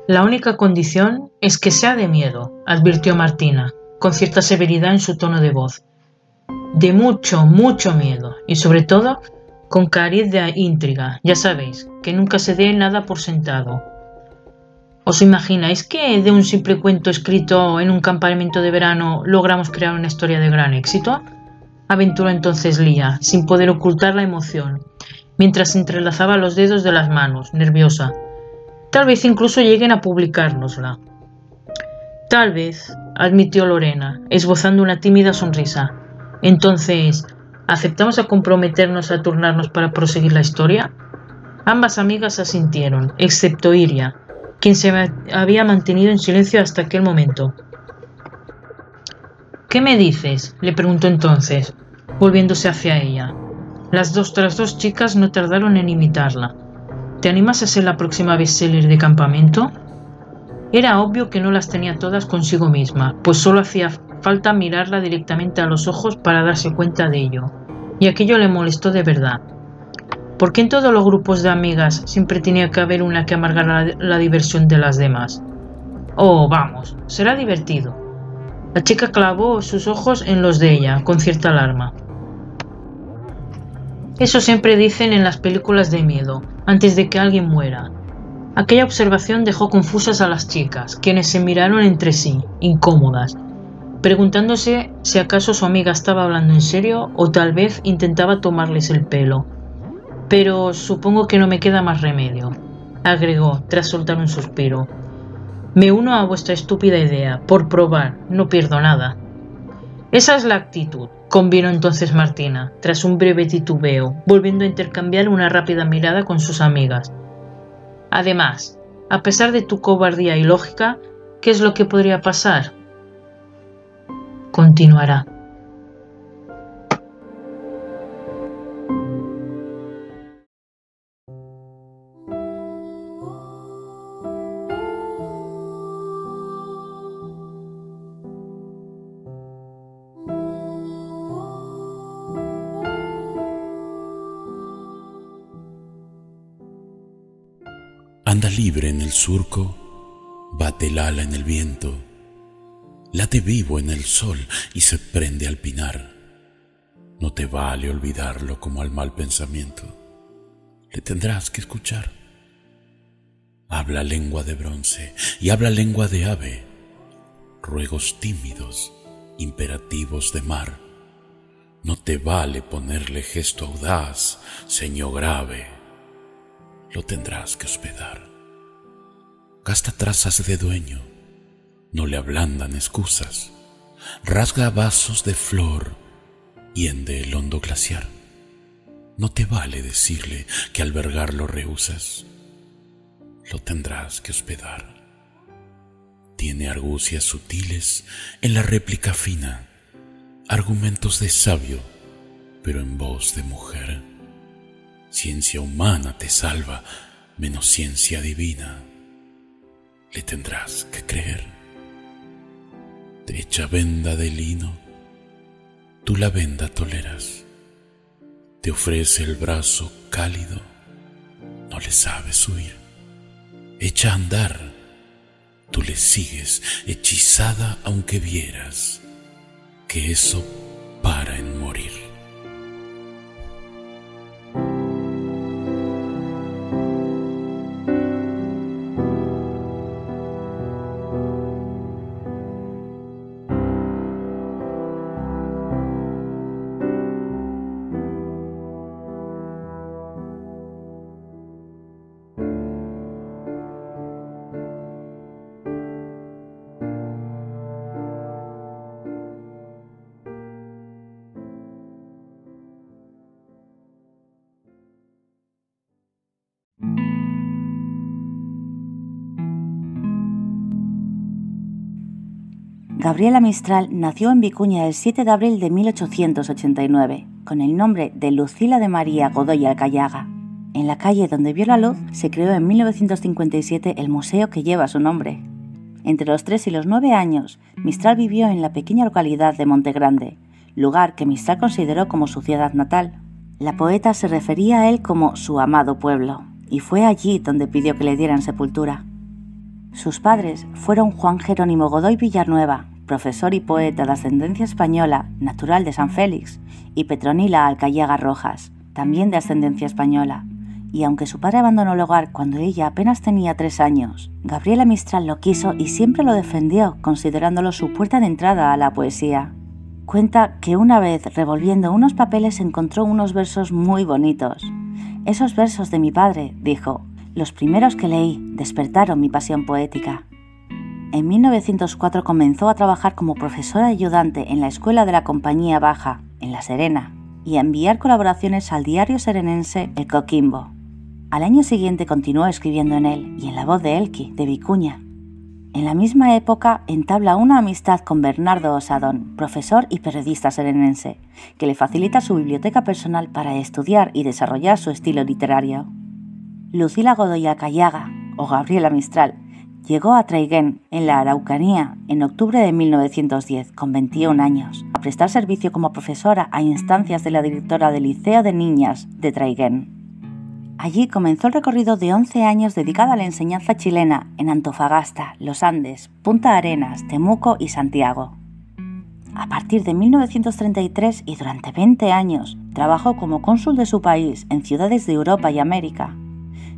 La única condición es que sea de miedo, advirtió Martina, con cierta severidad en su tono de voz. De mucho, mucho miedo, y sobre todo con cariz de intriga, ya sabéis, que nunca se dé nada por sentado. ¿Os imagináis que de un simple cuento escrito en un campamento de verano logramos crear una historia de gran éxito? Aventuró entonces Lía, sin poder ocultar la emoción, mientras entrelazaba los dedos de las manos, nerviosa. Tal vez incluso lleguen a publicárnosla. Tal vez, admitió Lorena, esbozando una tímida sonrisa. Entonces, ¿aceptamos a comprometernos a turnarnos para proseguir la historia? Ambas amigas asintieron, excepto Iria, quien se había mantenido en silencio hasta aquel momento. ¿Qué me dices? le preguntó entonces, volviéndose hacia ella. Las dos tras dos chicas no tardaron en imitarla. ¿Te animas a ser la próxima bestseller de campamento? Era obvio que no las tenía todas consigo misma, pues solo hacía falta mirarla directamente a los ojos para darse cuenta de ello, y aquello le molestó de verdad. ¿Por qué en todos los grupos de amigas siempre tenía que haber una que amargara la, diversión de las demás? Oh, vamos, será divertido. La chica clavó sus ojos en los de ella, con cierta alarma. Eso siempre dicen en las películas de miedo, antes de que alguien muera. Aquella observación dejó confusas a las chicas, quienes se miraron entre sí, incómodas, preguntándose si acaso su amiga estaba hablando en serio o tal vez intentaba tomarles el pelo. Pero supongo que no me queda más remedio, agregó, tras soltar un suspiro. Me uno a vuestra estúpida idea, por probar, no pierdo nada. Esa es la actitud, convino entonces Martina, tras un breve titubeo, volviendo a intercambiar una rápida mirada con sus amigas. Además, a pesar de tu cobardía y lógica, ¿qué es lo que podría pasar? Continuará. Anda libre en el surco, bate el ala en el viento, late vivo en el sol y se prende al pinar. No te vale olvidarlo como al mal pensamiento. Le tendrás que escuchar. Habla lengua de bronce y habla lengua de ave, ruegos tímidos, imperativos de mar. No te vale ponerle gesto audaz, señor grave lo tendrás que hospedar. Gasta trazas de dueño, no le ablandan excusas, rasga vasos de flor y ende el hondo glaciar. No te vale decirle que albergarlo rehusas, lo tendrás que hospedar. Tiene argucias sutiles en la réplica fina, argumentos de sabio, pero en voz de mujer Ciencia humana te salva, menos ciencia divina. Le tendrás que creer. Te echa venda de lino, tú la venda toleras. Te ofrece el brazo cálido, no le sabes huir. Echa a andar, tú le sigues hechizada aunque vieras que eso para en morir. Gabriela Mistral nació en Vicuña el 7 de abril de 1889, con el nombre de Lucila de María Godoy Alcayaga. En la calle donde vio la luz se creó en 1957 el museo que lleva su nombre. Entre los 3 y los 9 años, Mistral vivió en la pequeña localidad de Montegrande, lugar que Mistral consideró como su ciudad natal. La poeta se refería a él como su amado pueblo, y fue allí donde pidió que le dieran sepultura. Sus padres fueron Juan Jerónimo Godoy Villanueva, profesor y poeta de ascendencia española, natural de San Félix, y Petronila Alcayaga Rojas, también de ascendencia española. Y aunque su padre abandonó el hogar cuando ella apenas tenía tres años, Gabriela Mistral lo quiso y siempre lo defendió, considerándolo su puerta de entrada a la poesía. Cuenta que una vez revolviendo unos papeles encontró unos versos muy bonitos. Esos versos de mi padre, dijo, los primeros que leí despertaron mi pasión poética. En 1904 comenzó a trabajar como profesora ayudante en la Escuela de la Compañía Baja, en La Serena, y a enviar colaboraciones al diario serenense El Coquimbo. Al año siguiente continuó escribiendo en él y en la voz de Elki, de Vicuña. En la misma época entabla una amistad con Bernardo Osadón, profesor y periodista serenense, que le facilita su biblioteca personal para estudiar y desarrollar su estilo literario. Lucila Godoy Callaga, o Gabriela Mistral, llegó a Traiguén, en la Araucanía, en octubre de 1910, con 21 años, a prestar servicio como profesora a instancias de la directora del Liceo de Niñas de Traiguén. Allí comenzó el recorrido de 11 años dedicado a la enseñanza chilena en Antofagasta, Los Andes, Punta Arenas, Temuco y Santiago. A partir de 1933 y durante 20 años, trabajó como cónsul de su país en ciudades de Europa y América,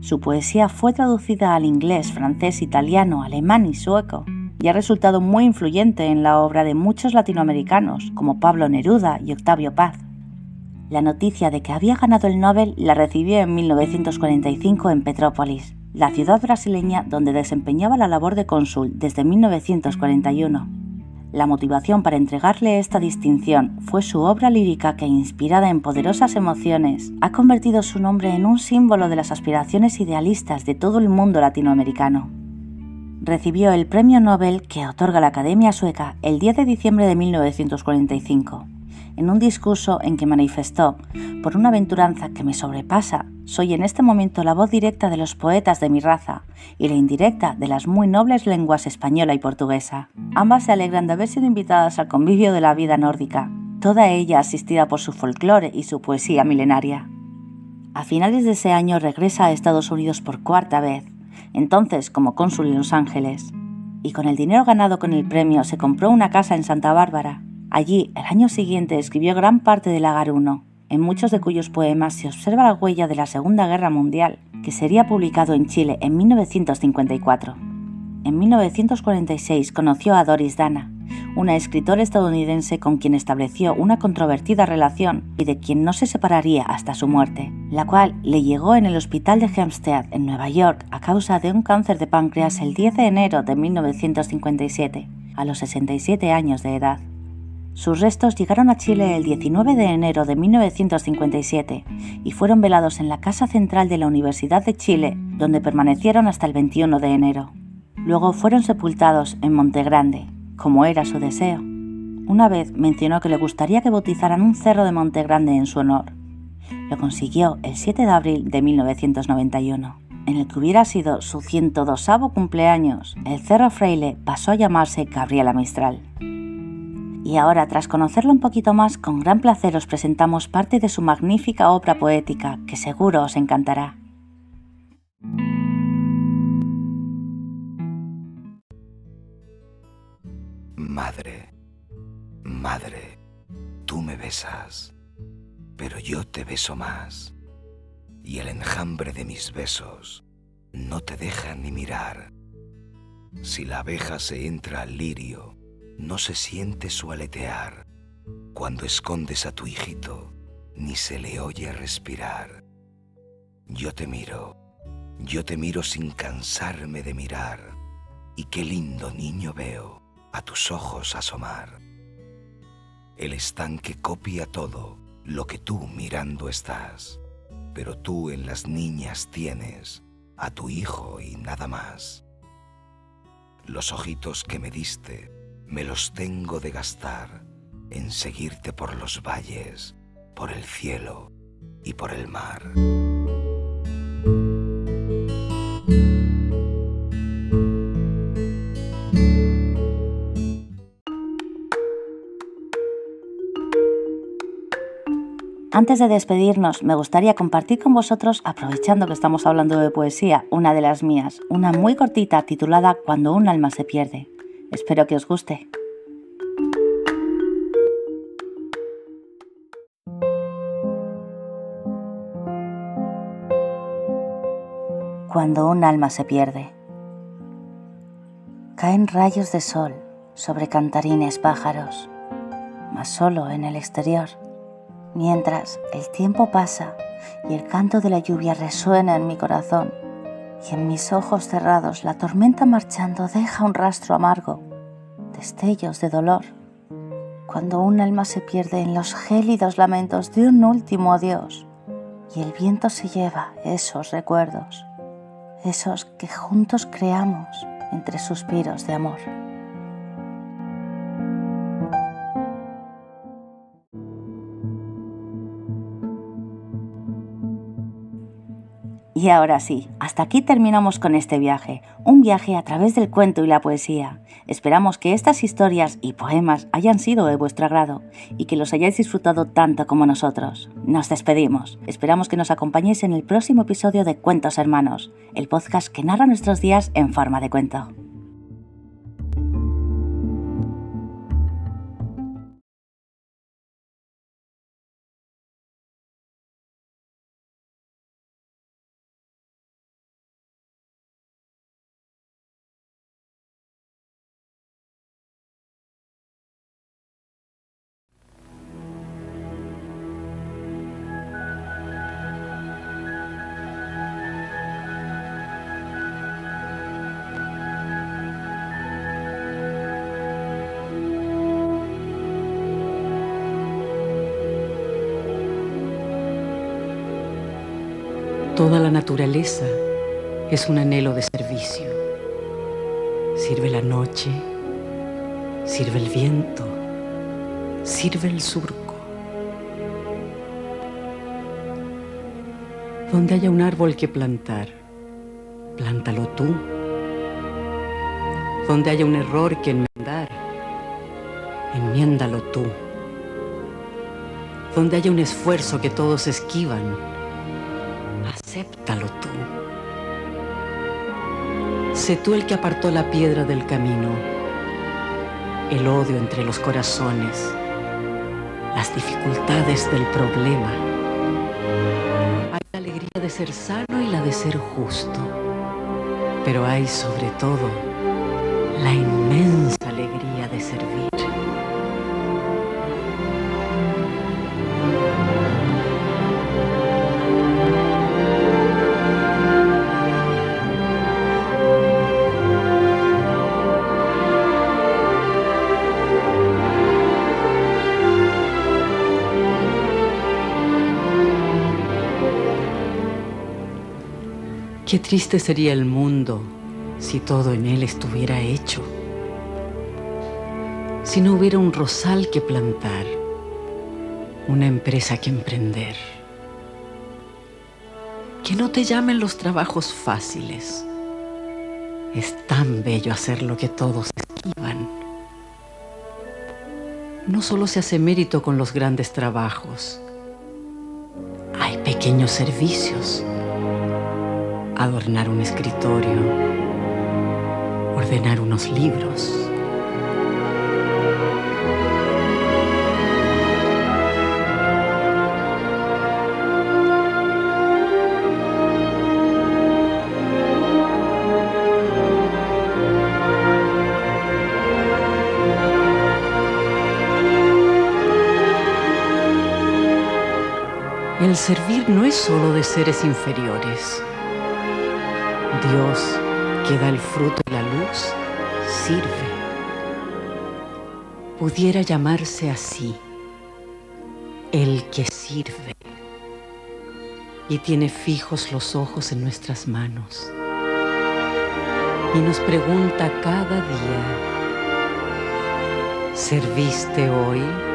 su poesía fue traducida al inglés, francés, italiano, alemán y sueco, y ha resultado muy influyente en la obra de muchos latinoamericanos, como Pablo Neruda y Octavio Paz. La noticia de que había ganado el Nobel la recibió en 1945 en Petrópolis, la ciudad brasileña donde desempeñaba la labor de cónsul desde 1941. La motivación para entregarle esta distinción fue su obra lírica que, inspirada en poderosas emociones, ha convertido su nombre en un símbolo de las aspiraciones idealistas de todo el mundo latinoamericano. Recibió el premio Nobel que otorga la Academia Sueca el 10 de diciembre de 1945 en un discurso en que manifestó, por una aventuranza que me sobrepasa, soy en este momento la voz directa de los poetas de mi raza y la indirecta de las muy nobles lenguas española y portuguesa. Ambas se alegran de haber sido invitadas al convivio de la vida nórdica, toda ella asistida por su folclore y su poesía milenaria. A finales de ese año regresa a Estados Unidos por cuarta vez, entonces como cónsul en Los Ángeles, y con el dinero ganado con el premio se compró una casa en Santa Bárbara, Allí, el año siguiente, escribió gran parte del Agaruno, en muchos de cuyos poemas se observa la huella de la Segunda Guerra Mundial, que sería publicado en Chile en 1954. En 1946 conoció a Doris Dana, una escritora estadounidense con quien estableció una controvertida relación y de quien no se separaría hasta su muerte, la cual le llegó en el hospital de Hempstead, en Nueva York, a causa de un cáncer de páncreas el 10 de enero de 1957, a los 67 años de edad. Sus restos llegaron a Chile el 19 de enero de 1957 y fueron velados en la Casa Central de la Universidad de Chile, donde permanecieron hasta el 21 de enero. Luego fueron sepultados en Montegrande, como era su deseo. Una vez mencionó que le gustaría que bautizaran un cerro de Montegrande en su honor. Lo consiguió el 7 de abril de 1991. En el que hubiera sido su 102 cumpleaños, el Cerro Freile pasó a llamarse Gabriela Mistral. Y ahora, tras conocerlo un poquito más, con gran placer os presentamos parte de su magnífica obra poética, que seguro os encantará. Madre, madre, tú me besas, pero yo te beso más, y el enjambre de mis besos no te deja ni mirar. Si la abeja se entra al lirio, no se siente su aletear. Cuando escondes a tu hijito, ni se le oye respirar. Yo te miro, yo te miro sin cansarme de mirar, y qué lindo niño veo a tus ojos asomar. El estanque copia todo lo que tú mirando estás, pero tú en las niñas tienes a tu hijo y nada más. Los ojitos que me diste me los tengo de gastar en seguirte por los valles, por el cielo y por el mar. Antes de despedirnos, me gustaría compartir con vosotros, aprovechando que estamos hablando de poesía, una de las mías, una muy cortita titulada Cuando un alma se pierde. Espero que os guste. Cuando un alma se pierde. Caen rayos de sol sobre cantarines pájaros, mas solo en el exterior mientras el tiempo pasa y el canto de la lluvia resuena en mi corazón y en mis ojos cerrados la tormenta marchando deja un rastro amargo, destellos de dolor, cuando un alma se pierde en los gélidos lamentos de un último adiós y el viento se lleva esos recuerdos, esos que juntos creamos entre suspiros de amor. Y ahora sí, hasta aquí terminamos con este viaje, un viaje a través del cuento y la poesía. Esperamos que estas historias y poemas hayan sido de vuestro agrado y que los hayáis disfrutado tanto como nosotros. Nos despedimos. Esperamos que nos acompañéis en el próximo episodio de Cuentos Hermanos, el podcast que narra nuestros días en forma de cuento. La naturaleza es un anhelo de servicio. Sirve la noche, sirve el viento, sirve el surco. Donde haya un árbol que plantar, plántalo tú. Donde haya un error que enmendar, enmiéndalo tú. Donde haya un esfuerzo que todos esquivan, Sé tú el que apartó la piedra del camino, el odio entre los corazones, las dificultades del problema. Hay la alegría de ser sano y la de ser justo, pero hay sobre todo la inmensa alegría de servir. Qué triste sería el mundo si todo en él estuviera hecho. Si no hubiera un rosal que plantar, una empresa que emprender. Que no te llamen los trabajos fáciles. Es tan bello hacer lo que todos esquivan. No solo se hace mérito con los grandes trabajos, hay pequeños servicios adornar un escritorio, ordenar unos libros. El servir no es solo de seres inferiores. Dios que da el fruto y la luz, sirve. Pudiera llamarse así, el que sirve. Y tiene fijos los ojos en nuestras manos. Y nos pregunta cada día, ¿Serviste hoy?